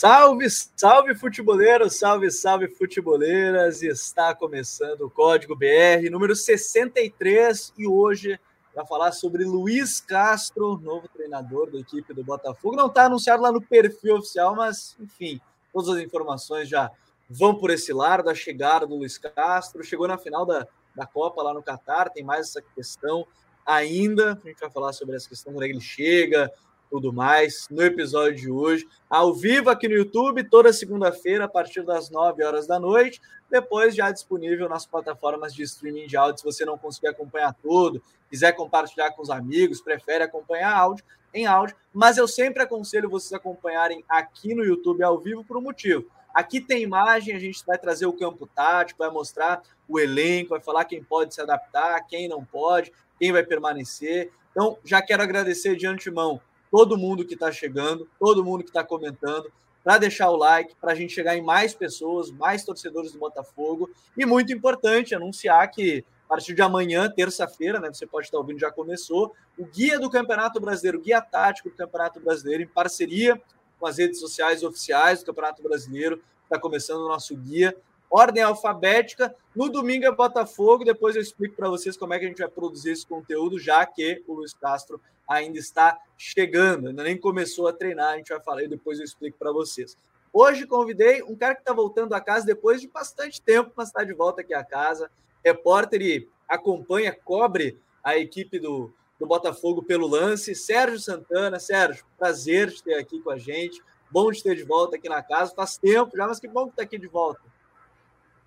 Salve, salve futeboleiros, salve, salve futeboleiras. Está começando o Código BR número 63 e hoje vai falar sobre Luiz Castro, novo treinador da equipe do Botafogo. Não está anunciado lá no perfil oficial, mas enfim, todas as informações já vão por esse lado da chegada do Luiz Castro. Chegou na final da, da Copa lá no Catar, tem mais essa questão ainda. A gente vai falar sobre essa questão quando ele chega, tudo mais no episódio de hoje, ao vivo aqui no YouTube, toda segunda-feira, a partir das 9 horas da noite. Depois já disponível nas plataformas de streaming de áudio, se você não conseguir acompanhar tudo, quiser compartilhar com os amigos, prefere acompanhar áudio em áudio, mas eu sempre aconselho vocês acompanharem aqui no YouTube ao vivo por um motivo. Aqui tem imagem, a gente vai trazer o campo tático, vai mostrar o elenco, vai falar quem pode se adaptar, quem não pode, quem vai permanecer. Então, já quero agradecer de antemão todo mundo que está chegando, todo mundo que está comentando, para deixar o like, para a gente chegar em mais pessoas, mais torcedores do Botafogo. E muito importante anunciar que a partir de amanhã, terça-feira, né? Você pode estar ouvindo, já começou, o guia do Campeonato Brasileiro, o guia tático do Campeonato Brasileiro, em parceria com as redes sociais oficiais do Campeonato Brasileiro. Está começando o nosso guia ordem alfabética. No domingo é Botafogo, depois eu explico para vocês como é que a gente vai produzir esse conteúdo, já que o Luiz Castro ainda está chegando, ainda nem começou a treinar, a gente vai falar e depois eu explico para vocês. Hoje convidei um cara que está voltando a casa depois de bastante tempo, mas está de volta aqui a casa. Repórter e acompanha, cobre a equipe do, do Botafogo pelo lance. Sérgio Santana. Sérgio, prazer te ter aqui com a gente. Bom te ter de volta aqui na casa. Faz tempo já, mas que bom que está aqui de volta.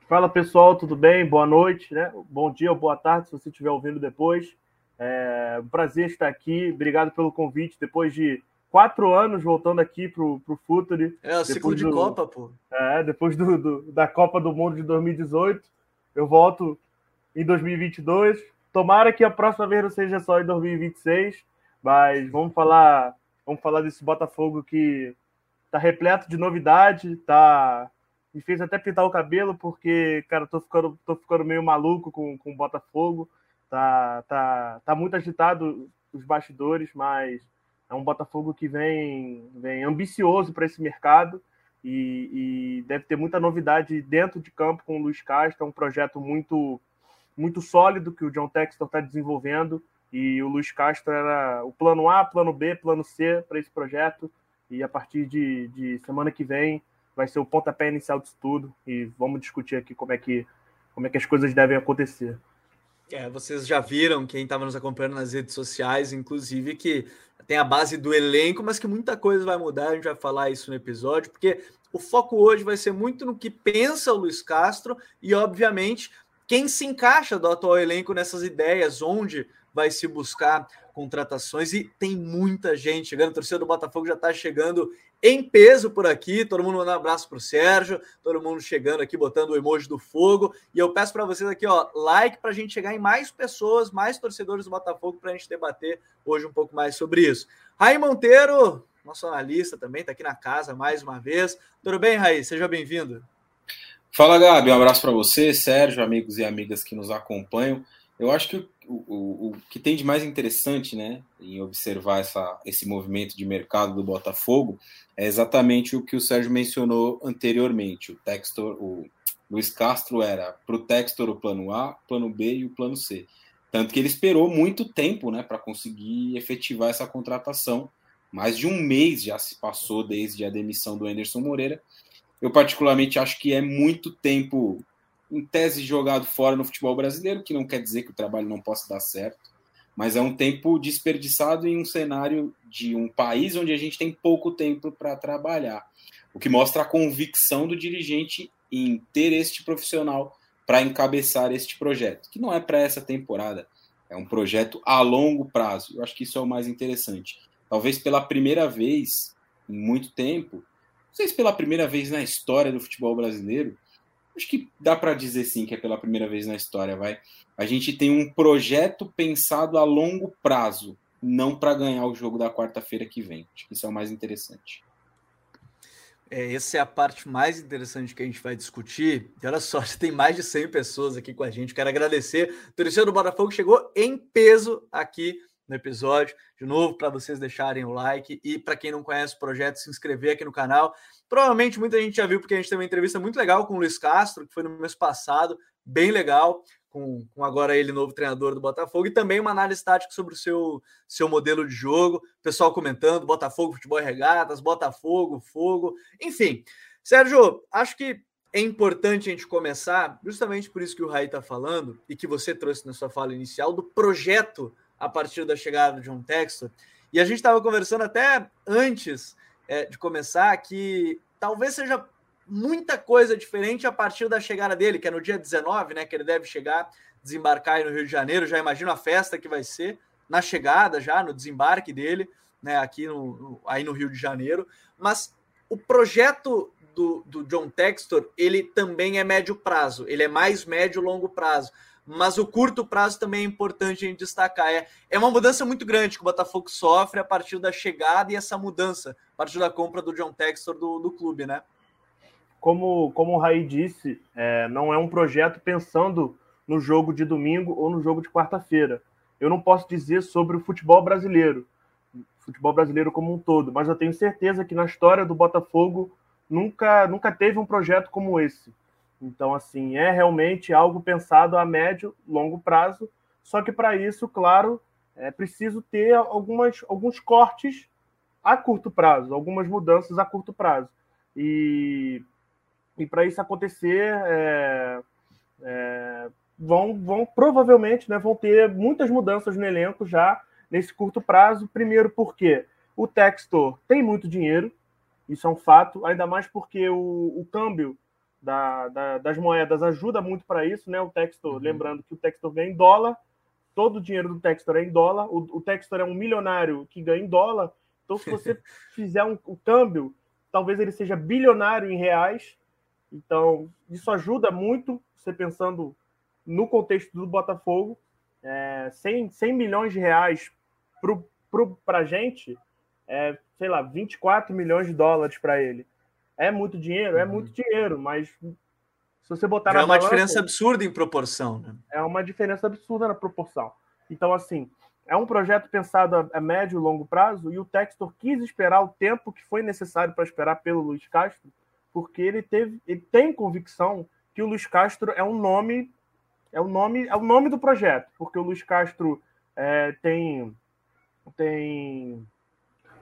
Fala pessoal, tudo bem? Boa noite, né? Bom dia ou boa tarde se você estiver ouvindo depois. É um prazer estar aqui. Obrigado pelo convite. Depois de quatro anos voltando aqui para o Futuri. É, o ciclo de Copa, pô. É, depois do, do, da Copa do Mundo de 2018. Eu volto em 2022. Tomara que a próxima vez não seja só em 2026, mas vamos falar, vamos falar desse Botafogo que está repleto de novidade, está me fez até pintar o cabelo, porque, cara, tô ficando, tô ficando meio maluco com, com o Botafogo. Tá, tá, tá muito agitado os bastidores, mas é um Botafogo que vem, vem ambicioso para esse mercado e, e, deve ter muita novidade dentro de campo com o Luiz Castro. É um projeto muito, muito sólido que o John Textor está desenvolvendo e o Luiz Castro era o plano A, plano B, plano C para esse projeto. E a partir de, de semana que vem vai ser o pontapé inicial disso tudo e vamos discutir aqui como é que, como é que as coisas devem acontecer. É, vocês já viram, quem estava nos acompanhando nas redes sociais, inclusive, que tem a base do elenco, mas que muita coisa vai mudar, a gente vai falar isso no episódio, porque o foco hoje vai ser muito no que pensa o Luiz Castro e, obviamente, quem se encaixa do atual elenco nessas ideias, onde vai se buscar contratações e tem muita gente chegando. A torcida do Botafogo já está chegando em peso por aqui. Todo mundo mandando um abraço para o Sérgio, todo mundo chegando aqui, botando o emoji do fogo. E eu peço para vocês aqui, ó, like para a gente chegar em mais pessoas, mais torcedores do Botafogo, para a gente debater hoje um pouco mais sobre isso. Raí Monteiro, nosso analista também, está aqui na casa mais uma vez. Tudo bem, Raí? Seja bem-vindo. Fala, Gabi. Um abraço para você, Sérgio, amigos e amigas que nos acompanham. Eu acho que o, o, que tem de mais interessante né, em observar essa, esse movimento de mercado do Botafogo é exatamente o que o Sérgio mencionou anteriormente. O Textor, o Luiz Castro era para o Textor o plano A, plano B e o plano C. Tanto que ele esperou muito tempo né, para conseguir efetivar essa contratação. Mais de um mês já se passou desde a demissão do Anderson Moreira. Eu, particularmente, acho que é muito tempo em tese jogado fora no futebol brasileiro, que não quer dizer que o trabalho não possa dar certo, mas é um tempo desperdiçado em um cenário de um país onde a gente tem pouco tempo para trabalhar, o que mostra a convicção do dirigente em ter este profissional para encabeçar este projeto, que não é para essa temporada, é um projeto a longo prazo. Eu acho que isso é o mais interessante. Talvez pela primeira vez em muito tempo, não sei se pela primeira vez na história do futebol brasileiro, acho que dá para dizer sim que é pela primeira vez na história, vai. A gente tem um projeto pensado a longo prazo, não para ganhar o jogo da quarta-feira que vem. Acho que isso é o mais interessante. É, essa é a parte mais interessante que a gente vai discutir. E olha só, tem mais de 100 pessoas aqui com a gente. Quero agradecer. O torcedor do Botafogo chegou em peso aqui no episódio. De novo, para vocês deixarem o like e para quem não conhece o projeto, se inscrever aqui no canal. Provavelmente muita gente já viu, porque a gente teve uma entrevista muito legal com o Luiz Castro, que foi no mês passado, bem legal, com, com agora ele, novo treinador do Botafogo, e também uma análise tática sobre o seu, seu modelo de jogo. Pessoal comentando: Botafogo, futebol e regatas, Botafogo, fogo, enfim. Sérgio, acho que é importante a gente começar, justamente por isso que o Raí está falando, e que você trouxe na sua fala inicial, do projeto a partir da chegada de John Textor. E a gente estava conversando até antes é, de começar que talvez seja muita coisa diferente a partir da chegada dele, que é no dia 19, né? Que ele deve chegar, desembarcar aí no Rio de Janeiro. Já imagino a festa que vai ser na chegada, já no desembarque dele, né? Aqui no, no aí no Rio de Janeiro. Mas o projeto do, do John Textor, ele também é médio prazo, ele é mais médio longo prazo. Mas o curto prazo também é importante a gente destacar. É, é uma mudança muito grande que o Botafogo sofre a partir da chegada e essa mudança, a partir da compra do John Textor do, do clube, né? Como, como o Raí disse, é, não é um projeto pensando no jogo de domingo ou no jogo de quarta-feira. Eu não posso dizer sobre o futebol brasileiro, futebol brasileiro como um todo, mas eu tenho certeza que na história do Botafogo nunca, nunca teve um projeto como esse. Então, assim, é realmente algo pensado a médio, longo prazo. Só que para isso, claro, é preciso ter algumas, alguns cortes a curto prazo, algumas mudanças a curto prazo. E, e para isso acontecer, é, é, vão, vão provavelmente né, vão ter muitas mudanças no elenco já nesse curto prazo. Primeiro, porque o Textor tem muito dinheiro, isso é um fato, ainda mais porque o, o câmbio da, da, das moedas ajuda muito para isso, né? O Textor, uhum. lembrando que o Textor ganha em dólar, todo o dinheiro do Textor é em dólar, o, o Textor é um milionário que ganha em dólar, então se você fizer um, o câmbio, talvez ele seja bilionário em reais, então isso ajuda muito, você pensando no contexto do Botafogo, é, 100, 100 milhões de reais para a gente, é, sei lá, 24 milhões de dólares para ele. É muito dinheiro? É uhum. muito dinheiro, mas se você botar É uma balança, diferença absurda em proporção, né? É uma diferença absurda na proporção. Então, assim, é um projeto pensado a, a médio e longo prazo e o Textor quis esperar o tempo que foi necessário para esperar pelo Luiz Castro, porque ele teve, ele tem convicção que o Luiz Castro é um nome, é o nome, é o nome do projeto, porque o Luiz Castro é, tem tem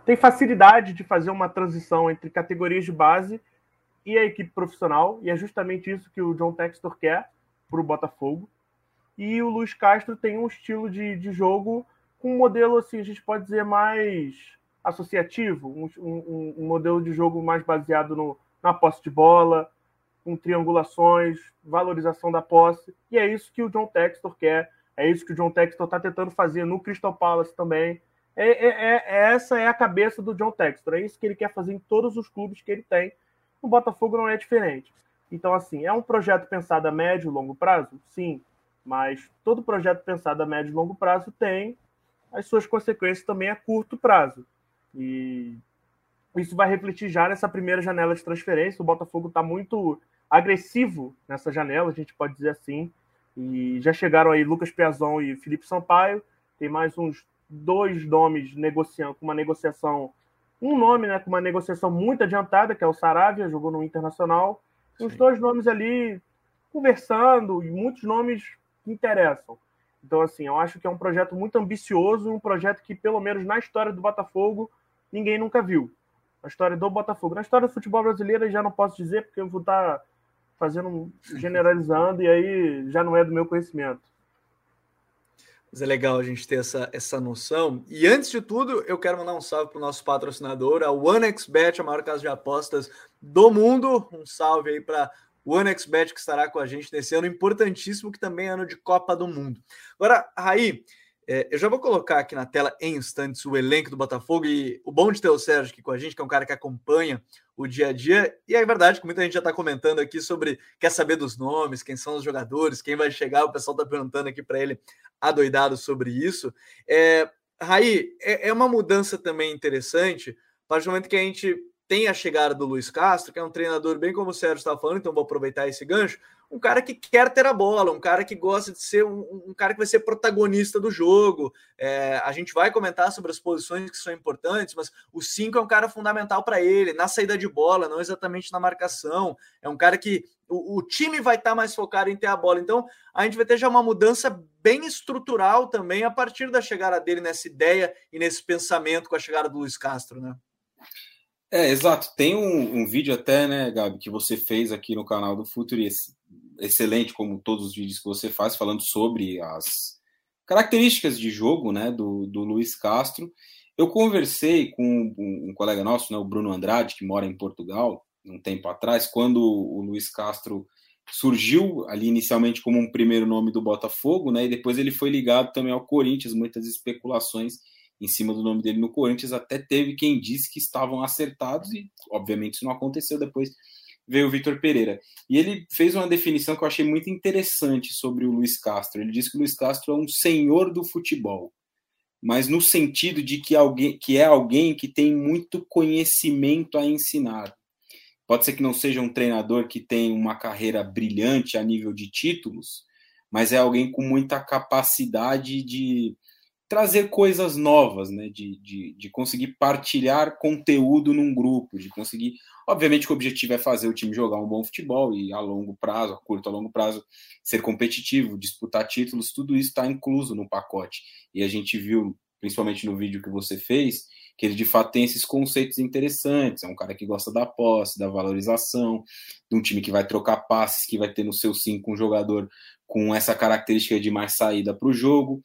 tem facilidade de fazer uma transição entre categorias de base e a equipe profissional, e é justamente isso que o John Textor quer para o Botafogo. E o Luiz Castro tem um estilo de, de jogo com um modelo, assim, a gente pode dizer, mais associativo, um, um, um modelo de jogo mais baseado no, na posse de bola, com triangulações, valorização da posse, e é isso que o John Textor quer, é isso que o John Textor está tentando fazer no Crystal Palace também, é, é, é, é, essa é a cabeça do John Textor. É isso que ele quer fazer em todos os clubes que ele tem. No Botafogo não é diferente. Então, assim, é um projeto pensado a médio e longo prazo? Sim. Mas todo projeto pensado a médio e longo prazo tem as suas consequências também a curto prazo. E isso vai refletir já nessa primeira janela de transferência. O Botafogo está muito agressivo nessa janela, a gente pode dizer assim. E já chegaram aí Lucas Piazon e Felipe Sampaio. Tem mais uns dois nomes negociando, com uma negociação, um nome, né, com uma negociação muito adiantada, que é o Saravia, jogou no Internacional. Sim. Os dois nomes ali conversando e muitos nomes que interessam. Então, assim, eu acho que é um projeto muito ambicioso, um projeto que, pelo menos na história do Botafogo, ninguém nunca viu. A história do Botafogo. Na história do futebol brasileiro, já não posso dizer, porque eu vou estar fazendo, generalizando, e aí já não é do meu conhecimento. Mas é legal a gente ter essa, essa noção. E antes de tudo, eu quero mandar um salve para o nosso patrocinador, a OneXBet, a maior casa de apostas do mundo. Um salve aí para o OneXBet que estará com a gente nesse ano importantíssimo, que também é ano de Copa do Mundo. Agora, Raí, é, eu já vou colocar aqui na tela em instantes o elenco do Botafogo e o bom de ter o Sérgio aqui com a gente, que é um cara que acompanha o dia a dia. E é verdade que muita gente já está comentando aqui sobre quer saber dos nomes, quem são os jogadores, quem vai chegar. O pessoal está perguntando aqui para ele adoidado sobre isso. É, Raí, é, é uma mudança também interessante, a partir do momento que a gente tem a chegada do Luiz Castro, que é um treinador bem como o Sérgio estava falando, então vou aproveitar esse gancho, um cara que quer ter a bola, um cara que gosta de ser um, um cara que vai ser protagonista do jogo. É, a gente vai comentar sobre as posições que são importantes, mas o 5 é um cara fundamental para ele, na saída de bola, não exatamente na marcação. É um cara que o, o time vai estar tá mais focado em ter a bola. Então, a gente vai ter já uma mudança bem estrutural também a partir da chegada dele nessa ideia e nesse pensamento com a chegada do Luiz Castro, né? É, exato. Tem um, um, vídeo até, né, Gabi, que você fez aqui no canal do Futuri, excelente, como todos os vídeos que você faz, falando sobre as características de jogo, né, do, do Luiz Castro. Eu conversei com um, colega nosso, né, o Bruno Andrade, que mora em Portugal, um tempo atrás, quando o Luiz Castro surgiu ali inicialmente como um primeiro nome do Botafogo, né, e depois ele foi ligado também ao Corinthians, muitas especulações em cima do nome dele no Corinthians, até teve quem disse que estavam acertados e, obviamente, isso não aconteceu. Depois veio o Vitor Pereira. E ele fez uma definição que eu achei muito interessante sobre o Luiz Castro. Ele disse que o Luiz Castro é um senhor do futebol, mas no sentido de que, alguém, que é alguém que tem muito conhecimento a ensinar. Pode ser que não seja um treinador que tem uma carreira brilhante a nível de títulos, mas é alguém com muita capacidade de trazer coisas novas, né? De, de, de, conseguir partilhar conteúdo num grupo, de conseguir. Obviamente que o objetivo é fazer o time jogar um bom futebol e a longo prazo, a curto a longo prazo, ser competitivo, disputar títulos, tudo isso está incluso no pacote. E a gente viu, principalmente no vídeo que você fez, que ele de fato tem esses conceitos interessantes. É um cara que gosta da posse, da valorização, de um time que vai trocar passes, que vai ter no seu cinco um jogador com essa característica de mais saída para o jogo,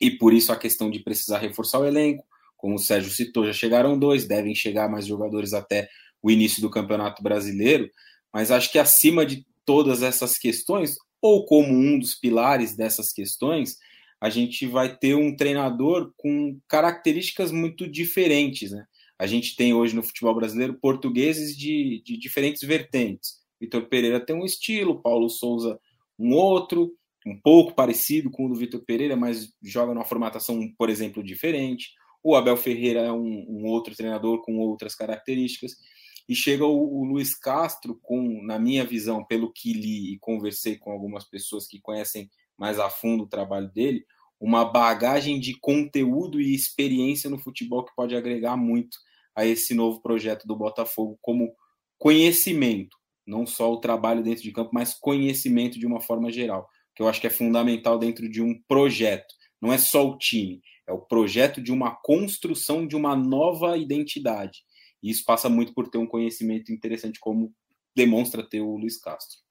e por isso a questão de precisar reforçar o elenco. Como o Sérgio citou, já chegaram dois, devem chegar mais jogadores até o início do Campeonato Brasileiro, mas acho que acima de todas essas questões, ou como um dos pilares dessas questões, a gente vai ter um treinador com características muito diferentes. Né? A gente tem hoje no futebol brasileiro portugueses de, de diferentes vertentes. Vitor Pereira tem um estilo, Paulo Souza um outro, um pouco parecido com o do Vitor Pereira, mas joga numa formatação, por exemplo, diferente. O Abel Ferreira é um, um outro treinador com outras características. E chega o, o, Luiz Castro com, na minha visão, pelo que li e conversei com algumas pessoas que conhecem mais a fundo o trabalho dele, uma bagagem de conteúdo e experiência no futebol que pode agregar muito a esse novo projeto do Botafogo como conhecimento, não só o trabalho dentro de campo, mas conhecimento de uma forma geral que eu acho que é fundamental dentro de um projeto. Não é só o time, é o projeto de uma construção de uma nova identidade. E isso passa muito por ter um conhecimento interessante, como demonstra ter o Luiz Castro.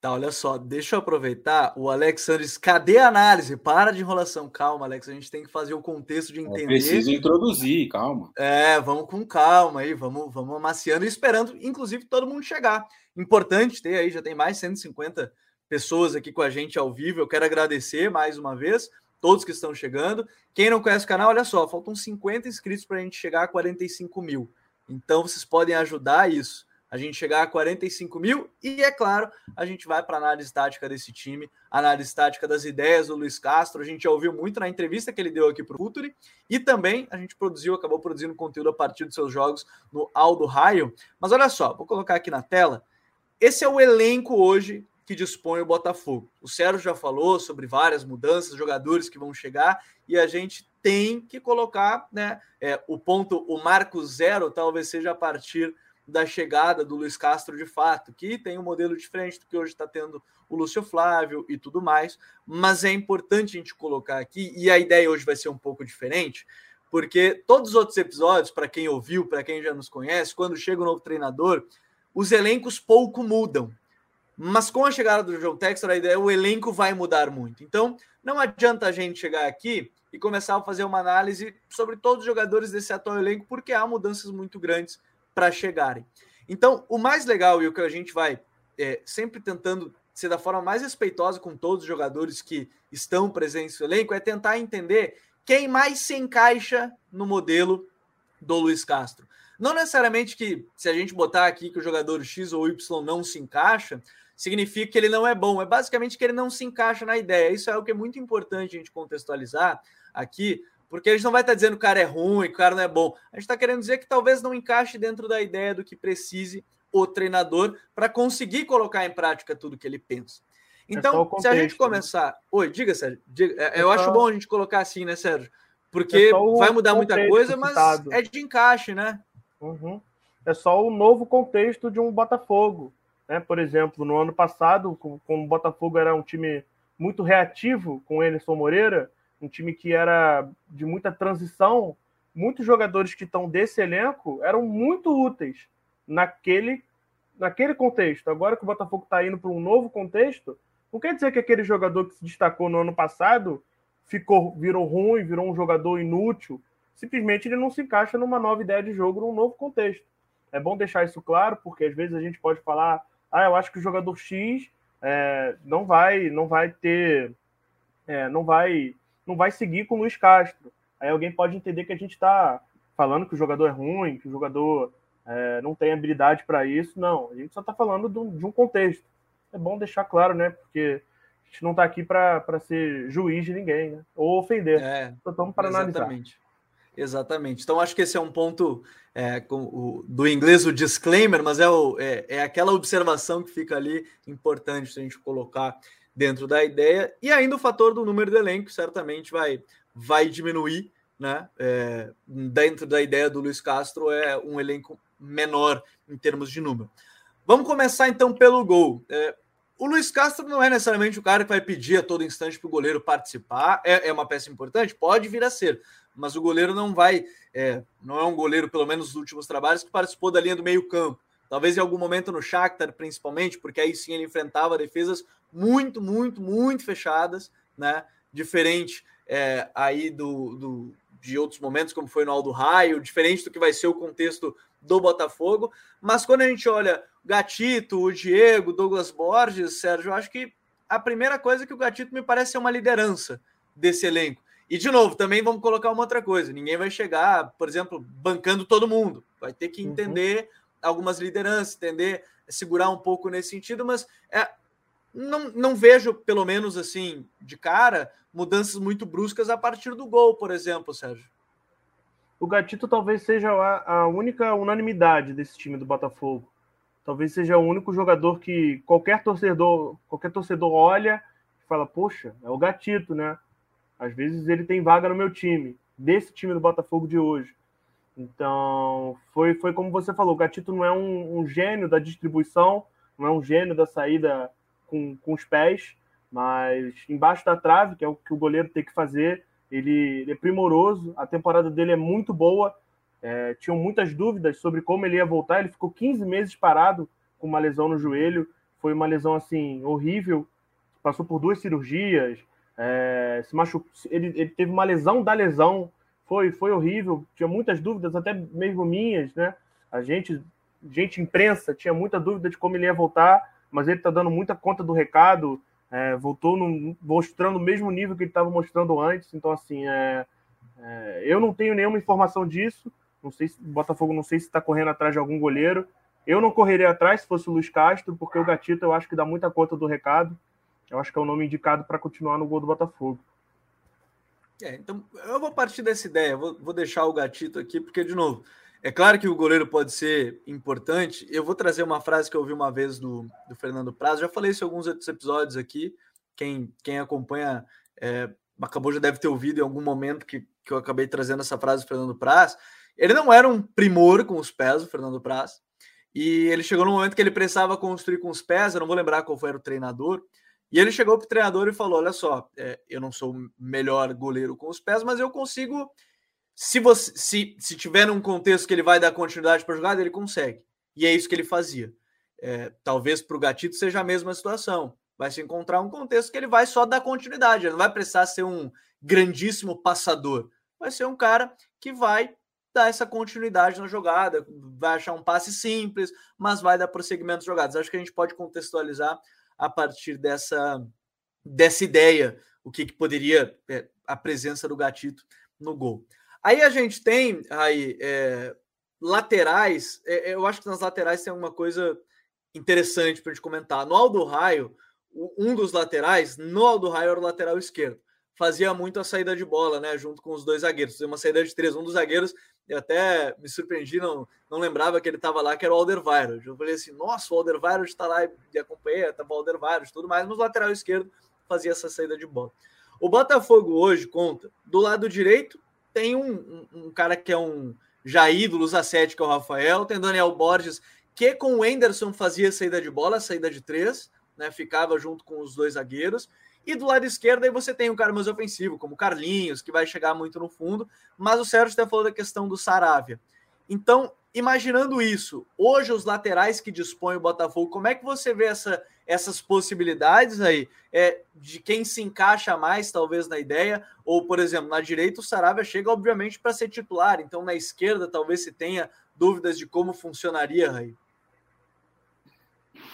Tá, olha só, deixa eu aproveitar. O Alexandre cadê a análise? Para de enrolação. Calma, Alex, a gente tem que fazer o contexto de entender. Eu preciso introduzir, calma. É, vamos com calma aí, vamos, vamos amaciando e esperando, inclusive, todo mundo chegar. Importante ter aí, já tem mais 150 pessoas aqui com a gente ao vivo. Eu quero agradecer mais uma vez todos que estão chegando. Quem não conhece o canal, olha só, faltam 50 inscritos para a gente chegar a 45 mil. Então vocês podem ajudar isso, a gente chegar a 45 mil e, é claro, a gente vai para a análise tática desse time, análise tática das ideias do Luiz Castro. A gente já ouviu muito na entrevista que ele deu aqui para o Futuri e também a gente produziu, acabou produzindo conteúdo a partir dos seus jogos no Aldo Raio. Mas olha só, vou colocar aqui na tela. Esse é o elenco hoje que dispõe o Botafogo. O Sérgio já falou sobre várias mudanças, jogadores que vão chegar, e a gente tem que colocar né, é, o ponto, o marco zero, talvez seja a partir da chegada do Luiz Castro de fato, que tem um modelo diferente do que hoje está tendo o Lúcio Flávio e tudo mais, mas é importante a gente colocar aqui, e a ideia hoje vai ser um pouco diferente, porque todos os outros episódios, para quem ouviu, para quem já nos conhece, quando chega um novo treinador, os elencos pouco mudam. Mas com a chegada do João Textor, a ideia o elenco vai mudar muito. Então, não adianta a gente chegar aqui e começar a fazer uma análise sobre todos os jogadores desse atual elenco, porque há mudanças muito grandes para chegarem. Então, o mais legal e o que a gente vai é, sempre tentando ser da forma mais respeitosa com todos os jogadores que estão presentes no elenco é tentar entender quem mais se encaixa no modelo do Luiz Castro. Não necessariamente que se a gente botar aqui que o jogador X ou Y não se encaixa, significa que ele não é bom. É basicamente que ele não se encaixa na ideia. Isso é o que é muito importante a gente contextualizar aqui, porque a gente não vai estar dizendo que o cara é ruim, que o cara não é bom. A gente está querendo dizer que talvez não encaixe dentro da ideia do que precise o treinador para conseguir colocar em prática tudo que ele pensa. É então, é contexto, se a gente né? começar. Né? Oi, diga, Sérgio. Diga... É, é eu só... acho bom a gente colocar assim, né, Sérgio? Porque é vai mudar muita coisa, mas citado. é de encaixe, né? Uhum. É só o novo contexto de um Botafogo. Né? Por exemplo, no ano passado, como o Botafogo era um time muito reativo com o Enerson Moreira, um time que era de muita transição, muitos jogadores que estão desse elenco eram muito úteis naquele, naquele contexto. Agora que o Botafogo está indo para um novo contexto, não quer dizer que aquele jogador que se destacou no ano passado ficou, virou ruim, virou um jogador inútil. Simplesmente ele não se encaixa numa nova ideia de jogo, num novo contexto. É bom deixar isso claro, porque às vezes a gente pode falar, ah, eu acho que o jogador X é, não vai, não vai ter, é, não vai, não vai seguir com o Luiz Castro. Aí alguém pode entender que a gente está falando que o jogador é ruim, que o jogador é, não tem habilidade para isso. Não, a gente só está falando de um contexto. É bom deixar claro, né? Porque a gente não está aqui para ser juiz de ninguém, né? Ou ofender. É, só estamos para analisar. Exatamente. Então, acho que esse é um ponto é, o, do inglês, o disclaimer, mas é, o, é, é, aquela observação que fica ali importante a gente colocar dentro da ideia. E ainda o fator do número do elenco certamente vai, vai diminuir, né? É, dentro da ideia do Luiz Castro, é um elenco menor em termos de número. Vamos começar então pelo gol. O Luiz Castro não é necessariamente o cara que vai pedir a todo instante para o goleiro participar. É, é, uma peça importante? Pode vir a ser, mas o goleiro não vai. É, não é um goleiro, pelo menos nos últimos trabalhos, que participou da linha do meio-campo. Talvez em algum momento no Shakhtar, principalmente, porque aí sim ele enfrentava defesas muito, muito, muito fechadas, né? Diferente é, aí do, do, de outros momentos, como foi no Aldo Raio, diferente do que vai ser o contexto do Botafogo. Mas quando a gente olha Gatito, o Diego, Douglas Borges, Sérgio, eu acho que a primeira coisa é que o Gatito me parece ser uma liderança desse elenco. E, de novo, também vamos colocar uma outra coisa: ninguém vai chegar, por exemplo, bancando todo mundo. Vai ter que uhum. entender uhum. algumas lideranças, entender, segurar um pouco nesse sentido, mas é, não, não vejo, pelo menos assim, de cara, mudanças muito bruscas a partir do gol, por exemplo, Sérgio. O Gatito talvez seja a, a única unanimidade desse time do Botafogo. Talvez seja o único jogador que qualquer torcedor, qualquer torcedor olha e fala: "Poxa, é o Gatito, né?" Às vezes ele tem vaga no meu time, desse time do Botafogo de hoje. Então, foi, foi como você falou: o Gatito não é um, um gênio da distribuição, não é um gênio da saída com, com os pés, mas embaixo da trave, que é o que o goleiro tem que fazer, ele, ele é primoroso, a temporada dele é muito boa. É, tinham muitas dúvidas sobre como ele ia voltar. Ele ficou 15 meses parado com uma lesão no joelho. Foi uma lesão assim horrível. Passou por duas cirurgias. É, se machucou, ele, ele, teve uma lesão da lesão. Foi, foi horrível. Tinha muitas dúvidas, até mesmo minhas, né? A gente, gente imprensa, tinha muita dúvida de como ele ia voltar, mas ele está dando muita conta do recado. É, voltou no, mostrando o mesmo nível que ele estava mostrando antes. Então, assim, é, é, eu não tenho nenhuma informação disso. Não sei se Botafogo não sei se está correndo atrás de algum goleiro. Eu não correria atrás se fosse o Luiz Castro, porque o Gatito eu acho que dá muita conta do recado. Eu acho que é o nome indicado para continuar no gol do Botafogo. É, então eu vou partir dessa ideia, vou, vou deixar o Gatito aqui, porque, de novo, é claro que o goleiro pode ser importante. Eu vou trazer uma frase que eu ouvi uma vez do, do Fernando Prazo. Já falei isso em alguns outros episódios aqui. Quem, quem acompanha é, acabou já deve ter ouvido em algum momento que, que eu acabei trazendo essa frase do Fernando Praz. Ele não era um primor com os pés, o Fernando Praz. E ele chegou no momento que ele precisava construir com os pés. Eu não vou lembrar qual foi o treinador. E ele chegou para o treinador e falou: Olha só, é, eu não sou o melhor goleiro com os pés, mas eu consigo se você se, se tiver num contexto que ele vai dar continuidade para a jogada, ele consegue. E é isso que ele fazia. É, talvez para o Gatito seja a mesma situação. Vai se encontrar um contexto que ele vai só dar continuidade, ele não vai precisar ser um grandíssimo passador. Vai ser um cara que vai dar essa continuidade na jogada, vai achar um passe simples, mas vai dar prosseguimento às jogadas. Acho que a gente pode contextualizar a partir dessa, dessa ideia o que, que poderia é, a presença do Gatito no gol. Aí a gente tem aí é, laterais. É, eu acho que nas laterais tem alguma coisa interessante para a gente comentar. No Aldo Raio, um dos laterais, no Aldo Raio era o lateral esquerdo. fazia muito a saída de bola, né? Junto com os dois zagueiros. Uma saída de três. Um dos zagueiros, eu até me surpreendi, não, não lembrava que ele estava lá, que era o Alderweireld. Eu falei assim, nossa, o Alderweireld está lá e acompanhei, estava o Alderweireld tudo mais, mas o lateral esquerdo fazia essa saída de bola. O Botafogo hoje conta, do lado direito tem um, um, um cara que é um já ídolo, usa 7, que é o Rafael, tem Daniel Borges, que com o Enderson fazia saída de bola, saída de três, né? Ficava junto com os dois zagueiros. E do lado esquerdo aí você tem um cara mais ofensivo, como Carlinhos, que vai chegar muito no fundo, mas o Sérgio até falou da questão do Saravia. Então, imaginando isso, hoje os laterais que dispõe o Botafogo, como é que você vê essa, essas possibilidades aí é, de quem se encaixa mais, talvez, na ideia? Ou, por exemplo, na direita o Saravia chega, obviamente, para ser titular, então na esquerda talvez se tenha dúvidas de como funcionaria, aí.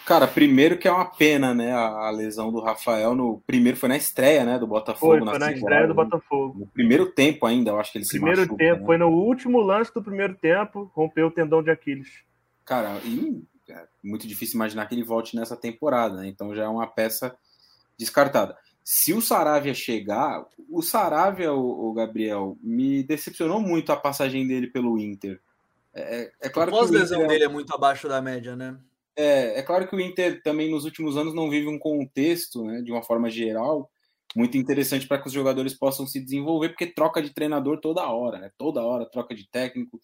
Cara, primeiro que é uma pena, né? A, a, lesão do Rafael no primeiro foi na estreia, né? Do Botafogo. Foi, foi na, estreia do Botafogo. No primeiro tempo ainda, eu acho que ele primeiro se Primeiro tempo, né? foi no último lance do primeiro tempo, rompeu o tendão de Aquiles. Cara, e é muito difícil imaginar que ele volte nessa temporada, né? Então já é uma peça descartada. Se o Saravia chegar, o Saravia, o, o Gabriel, me decepcionou muito a passagem dele pelo Inter. É, é claro que. A pós-lesão é dele é muito abaixo da média, né? É, é claro que o Inter também nos últimos anos não vive um contexto, né, de uma forma geral, muito interessante para que os jogadores possam se desenvolver, porque troca de treinador toda hora, né? Toda hora troca de técnico.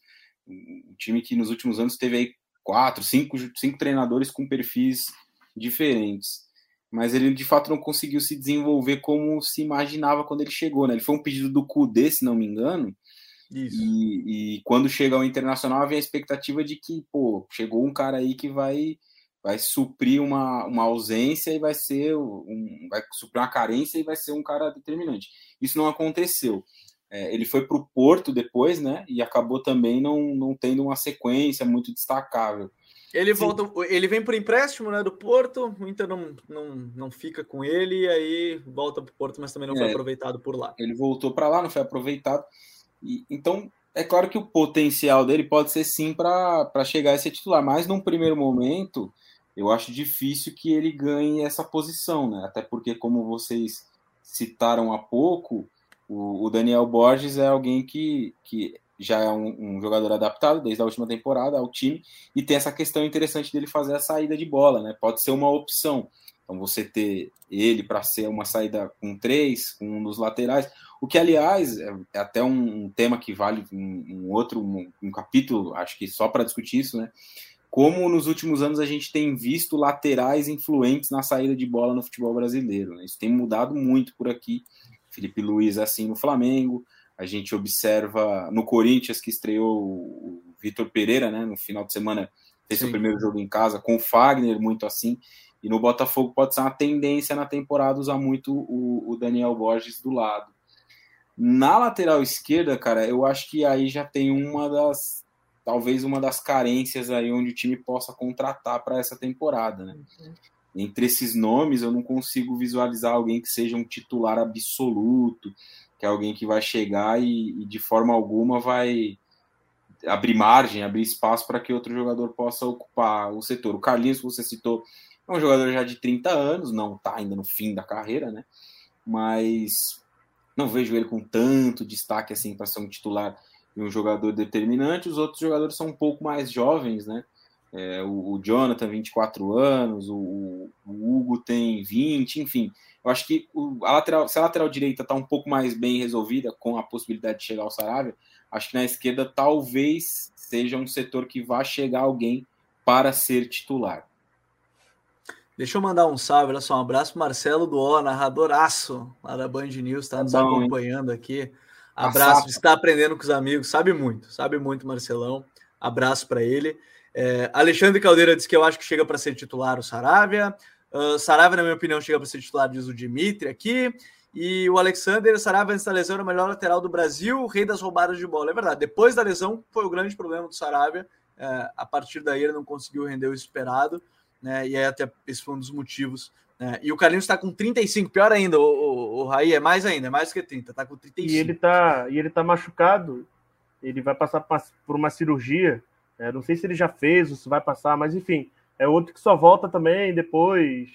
Um time que nos últimos anos teve aí quatro, cinco, cinco treinadores com perfis diferentes. Mas ele de fato não conseguiu se desenvolver como se imaginava quando ele chegou, né? Ele foi um pedido do Kudê, se não me engano. E, e, quando chega ao Internacional, havia a expectativa de que, pô, chegou um cara aí que vai vai suprir uma, uma ausência e vai ser um, vai suprir uma carência e vai ser um cara determinante. Isso não aconteceu. É, ele foi para o Porto depois, né? E acabou também não, não tendo uma sequência muito destacável. Ele Sim. volta, ele vem por empréstimo, né, do Porto, o Inter não, não, não fica com ele e aí volta para o Porto, mas também não foi é, aproveitado por lá. Ele voltou para lá, não foi aproveitado. E, então, é claro que o potencial dele pode ser sim para chegar a ser titular, mas num primeiro momento, eu acho difícil que ele ganhe essa posição, né? Até porque, como vocês citaram há pouco, o, o Daniel Borges é alguém que, que já é um, um, jogador adaptado desde a última temporada ao time e tem essa questão interessante dele fazer a saída de bola, né? Pode ser uma opção. Então você ter ele para ser uma saída com três, com um dos laterais, o que aliás é, é até um, um, tema que vale um, um outro um, um, capítulo, acho que só para discutir isso, né? Como nos últimos anos a gente tem visto laterais influentes na saída de bola no futebol brasileiro. Né? Isso tem mudado muito por aqui. Felipe Luiz assim no Flamengo, a gente observa no Corinthians, que estreou o Vitor Pereira, né? No final de semana fez Sim. seu primeiro jogo em casa, com o Fagner, muito assim. E no Botafogo pode ser uma tendência na temporada usar muito o, o Daniel Borges do lado. Na lateral esquerda, cara, eu acho que aí já tem uma das. Talvez uma das carências aí onde o time possa contratar para essa temporada, né? Uhum. Entre esses nomes, eu não consigo visualizar alguém que seja um titular absoluto, que é alguém que vai chegar e, e de forma alguma vai abrir margem, abrir espaço para que outro jogador possa ocupar o setor. O Carlinhos, que você citou, é um jogador já de 30 anos, não está ainda no fim da carreira, né? Mas não vejo ele com tanto destaque assim para ser um titular e um jogador determinante. Os outros jogadores são um pouco mais jovens, né? É, o, o, Jonathan, 24 anos, o, o, Hugo tem 20, enfim. Eu acho que o, a lateral, se a lateral direita está um pouco mais bem resolvida, com a possibilidade de chegar ao Saravia, acho que na esquerda talvez seja um setor que vá chegar alguém para ser titular. Deixa eu mandar um salve, olha só, um abraço Marcelo O, narradoraço lá da Band News, está nos Bom, acompanhando hein? aqui. Abraço, está aprendendo com os amigos, sabe muito, sabe muito, Marcelão. Abraço para ele. É, Alexandre Caldeira disse que eu acho que chega para ser titular o Saravia. Uh, Saravia, na minha opinião, chega para ser titular, diz o Dimitri aqui. E o Alexander Saravia, antes da lesão, era o melhor lateral do Brasil, o rei das roubadas de bola. É verdade, depois da lesão foi o grande problema do Saravia. É, a partir daí ele não conseguiu render o esperado, né? E aí até esse foi um dos motivos. Né? E o Carlinhos está com 35, pior ainda, o, o, o Raí é mais ainda, é mais que 30, está com 35. E ele está e ele tá machucado, ele vai passar por uma cirurgia é, não sei se ele já fez ou se vai passar, mas enfim, é outro que só volta também depois.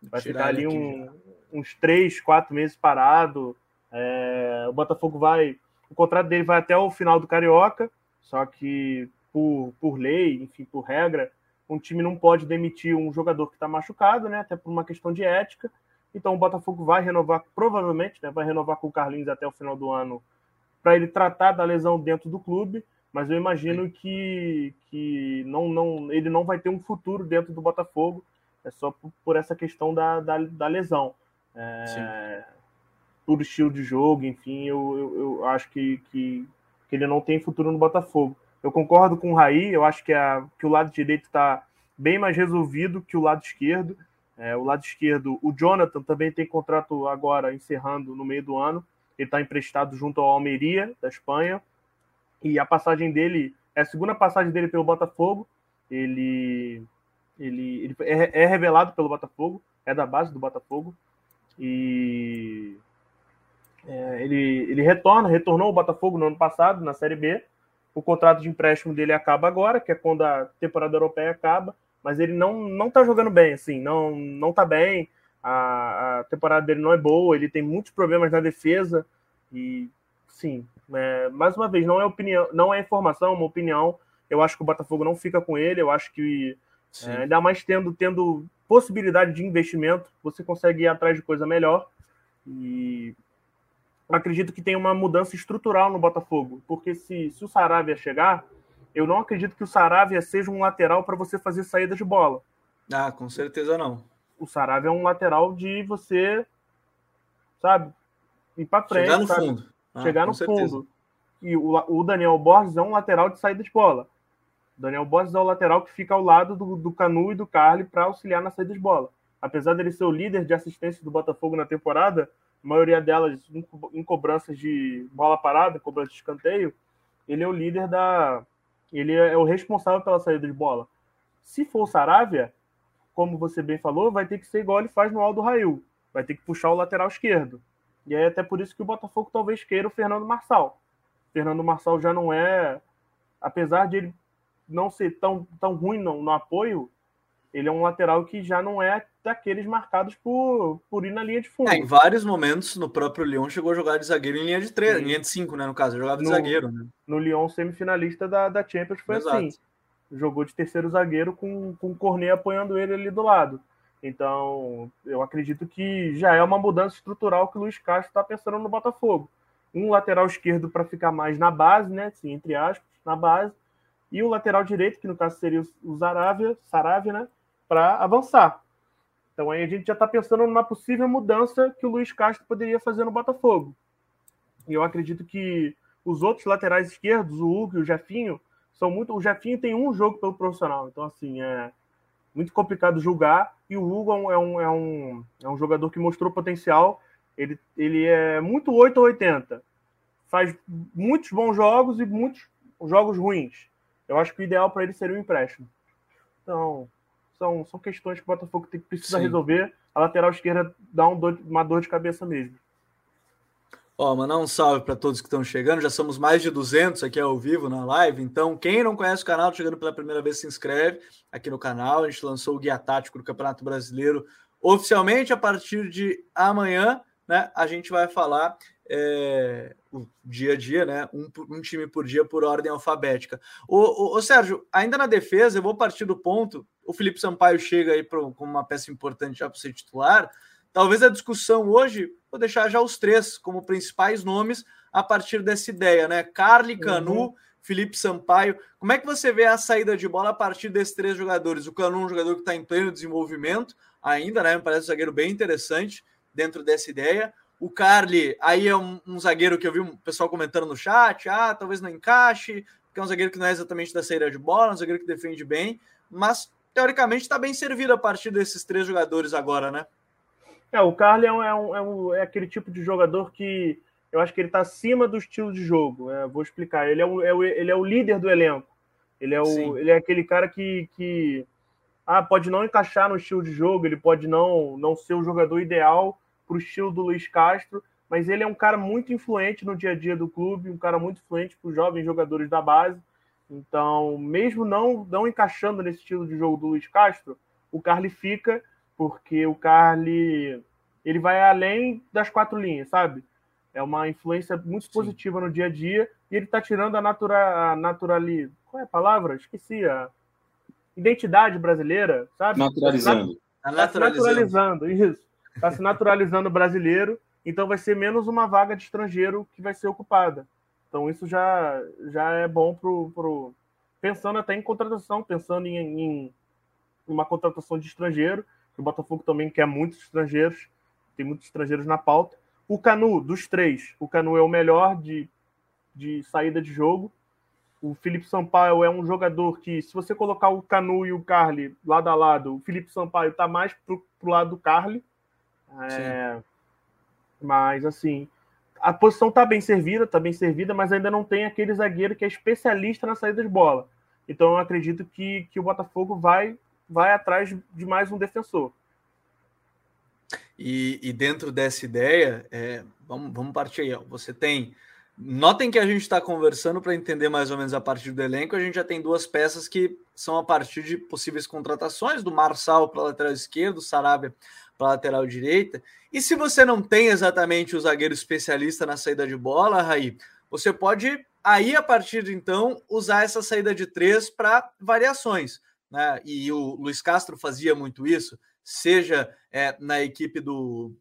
Vai ficar ali um, uns três, quatro meses parado. É, o Botafogo vai. O contrato dele vai até o final do Carioca, só que por, por lei, enfim, por regra, um time não pode demitir um jogador que está machucado, né? Até por uma questão de ética. Então o Botafogo vai renovar, provavelmente, né? Vai renovar com o Carlinhos até o final do ano para ele tratar da lesão dentro do clube. Mas eu imagino que, que não, não, ele não vai ter um futuro dentro do Botafogo. É só por, por essa questão da, da, da lesão. É, por estilo de jogo, enfim, eu, eu, eu acho que, que, que, ele não tem futuro no Botafogo. Eu concordo com o Raí, eu acho que, a, que o lado direito está bem mais resolvido que o lado esquerdo. É, o lado esquerdo, o Jonathan também tem contrato agora encerrando no meio do ano. Ele está emprestado junto ao Almeria, da Espanha. E a passagem dele é a segunda passagem dele pelo Botafogo. Ele, ele, ele é, é revelado pelo Botafogo, é da base do Botafogo. E é, ele, ele retorna, retornou ao Botafogo no ano passado, na Série B. O contrato de empréstimo dele acaba agora, que é quando a temporada europeia acaba, mas ele não, não tá jogando bem, assim, não, não tá bem. A, a temporada dele não é boa, ele tem muitos problemas na defesa. E sim, é, mais uma vez, não é opinião, não é informação, é uma opinião. Eu acho que o Botafogo não fica com ele, eu acho que é, ainda mais tendo, tendo possibilidade de investimento, você consegue ir atrás de coisa melhor. E acredito que tem uma mudança estrutural no Botafogo, porque se, se o Saravia chegar, eu não acredito que o Saravia seja um lateral para você fazer saída de bola. Ah, com certeza não. O Saravia é um lateral de você, sabe, ir para frente. Chegar no sabe? fundo. Ah, Chegar no certeza. fundo. E o, o Daniel Borges é um lateral de saída de bola. O Daniel Borges é o lateral que fica ao lado do, do Canu e do Carly para auxiliar na saída de bola. Apesar dele ser o líder de assistência do Botafogo na temporada, a maioria delas em, em cobranças de bola parada, cobrança de escanteio, ele é o líder da. Ele é o responsável pela saída de bola. Se for o Saravia, como você bem falou, vai ter que ser igual ele faz no Aldo Rail. Vai ter que puxar o lateral esquerdo. E é até por isso que o Botafogo talvez queira o Fernando Marçal. Fernando Marçal já não é. Apesar de ele não ser tão, tão ruim no, no apoio, ele é um lateral que já não é daqueles marcados por, por ir na linha de fundo. É, em vários momentos, no próprio Lyon chegou a jogar de zagueiro em linha de três, em linha de cinco, né? No caso, jogava de no, zagueiro, né? No Lyon, semifinalista da, da Champions, foi Exato. assim. Jogou de terceiro zagueiro com, com o Cornet apoiando ele ali do lado. Então, eu acredito que já é uma mudança estrutural que o Luiz Castro está pensando no Botafogo. Um lateral esquerdo para ficar mais na base, né? Assim, entre aspas, na base. E o lateral direito, que no caso seria o Zaravia, Saravia, né? Para avançar. Então aí a gente já está pensando numa possível mudança que o Luiz Castro poderia fazer no Botafogo. E eu acredito que os outros laterais esquerdos, o Hugo e o Jefinho, são muito. O Jefinho tem um jogo pelo profissional, então assim é muito complicado julgar. E o Hugo é um, é um, é um jogador que mostrou potencial. Ele, ele é muito 8 ou 80. Faz muitos bons jogos e muitos jogos ruins. Eu acho que o ideal para ele seria um empréstimo. Então, são, são questões que o Botafogo tem, precisa Sim. resolver. A lateral esquerda dá um dor, uma dor de cabeça mesmo. Ó, mandar um salve para todos que estão chegando. Já somos mais de 200 aqui ao vivo na live. Então, quem não conhece o canal, chegando pela primeira vez, se inscreve aqui no canal. A gente lançou o guia tático do Campeonato Brasileiro oficialmente a partir de amanhã. Né, a gente vai falar é, o dia a dia, né? Um, um, time por dia por ordem alfabética. O, o, Sérgio, ainda na defesa, eu vou partir do ponto. O Felipe Sampaio chega aí pro, com uma peça importante já para ser titular. Talvez a discussão hoje, vou deixar já os três como principais nomes a partir dessa ideia, né? Carly Canu, uhum. Felipe Sampaio. Como é que você vê a saída de bola a partir desses três jogadores? O Canu, um jogador que está em pleno desenvolvimento ainda, né? Me parece um zagueiro bem interessante dentro dessa ideia. O Carly, aí é um, um, zagueiro que eu vi um pessoal comentando no chat, ah, talvez não encaixe, porque é um zagueiro que não é exatamente da saída de bola, um zagueiro que defende bem, mas teoricamente está bem servido a partir desses três jogadores agora, né? É, o Carly é, um, é, um, é, um, é aquele tipo de jogador que eu acho que ele está acima do estilo de jogo. É, vou explicar. Ele é, o, é o, ele é o líder do elenco. Ele é, o, ele é aquele cara que, que ah, pode não encaixar no estilo de jogo, ele pode não, não ser o jogador ideal, para o estilo do Luiz Castro, mas ele é um cara muito influente no dia a dia do clube, um cara muito influente para os jovens jogadores da base. Então, mesmo não, não encaixando nesse estilo de jogo do Luiz Castro, o Carly fica, porque o Carly ele vai além das quatro linhas, sabe? é uma influência muito Sim. positiva no dia a dia e ele está tirando a, natura, a naturali, qual é a palavra? Esqueci a identidade brasileira, sabe? Naturalizando. Está naturalizando. naturalizando, isso. Está se naturalizando brasileiro, então vai ser menos uma vaga de estrangeiro que vai ser ocupada. Então isso já, já é bom pro, pro pensando até em contratação, pensando em, em uma contratação de estrangeiro. O Botafogo também quer muitos estrangeiros, tem muitos estrangeiros na pauta. O Canu, dos três, o Canu é o melhor de, de saída de jogo. O Felipe Sampaio é um jogador que, se você colocar o Canu e o Carly lado a lado, o Felipe Sampaio está mais pro, pro lado do Carly. É, mas, assim, a posição está bem servida, está bem servida, mas ainda não tem aquele zagueiro que é especialista na saída de bola. Então, eu acredito que, que o Botafogo vai, vai atrás de mais um defensor. E, e dentro dessa ideia, é, vamos, vamos partir aí. Ó. Você tem. Notem que a gente está conversando para entender mais ou menos a partir do elenco. A gente já tem duas peças que são a partir de possíveis contratações: do Marçal para lateral esquerdo, do Sarabia para lateral direita. E se você não tem exatamente o zagueiro especialista na saída de bola, Raí, você pode aí a partir de então usar essa saída de três para variações. Né? E o Luiz Castro fazia muito isso seja é, na equipe do,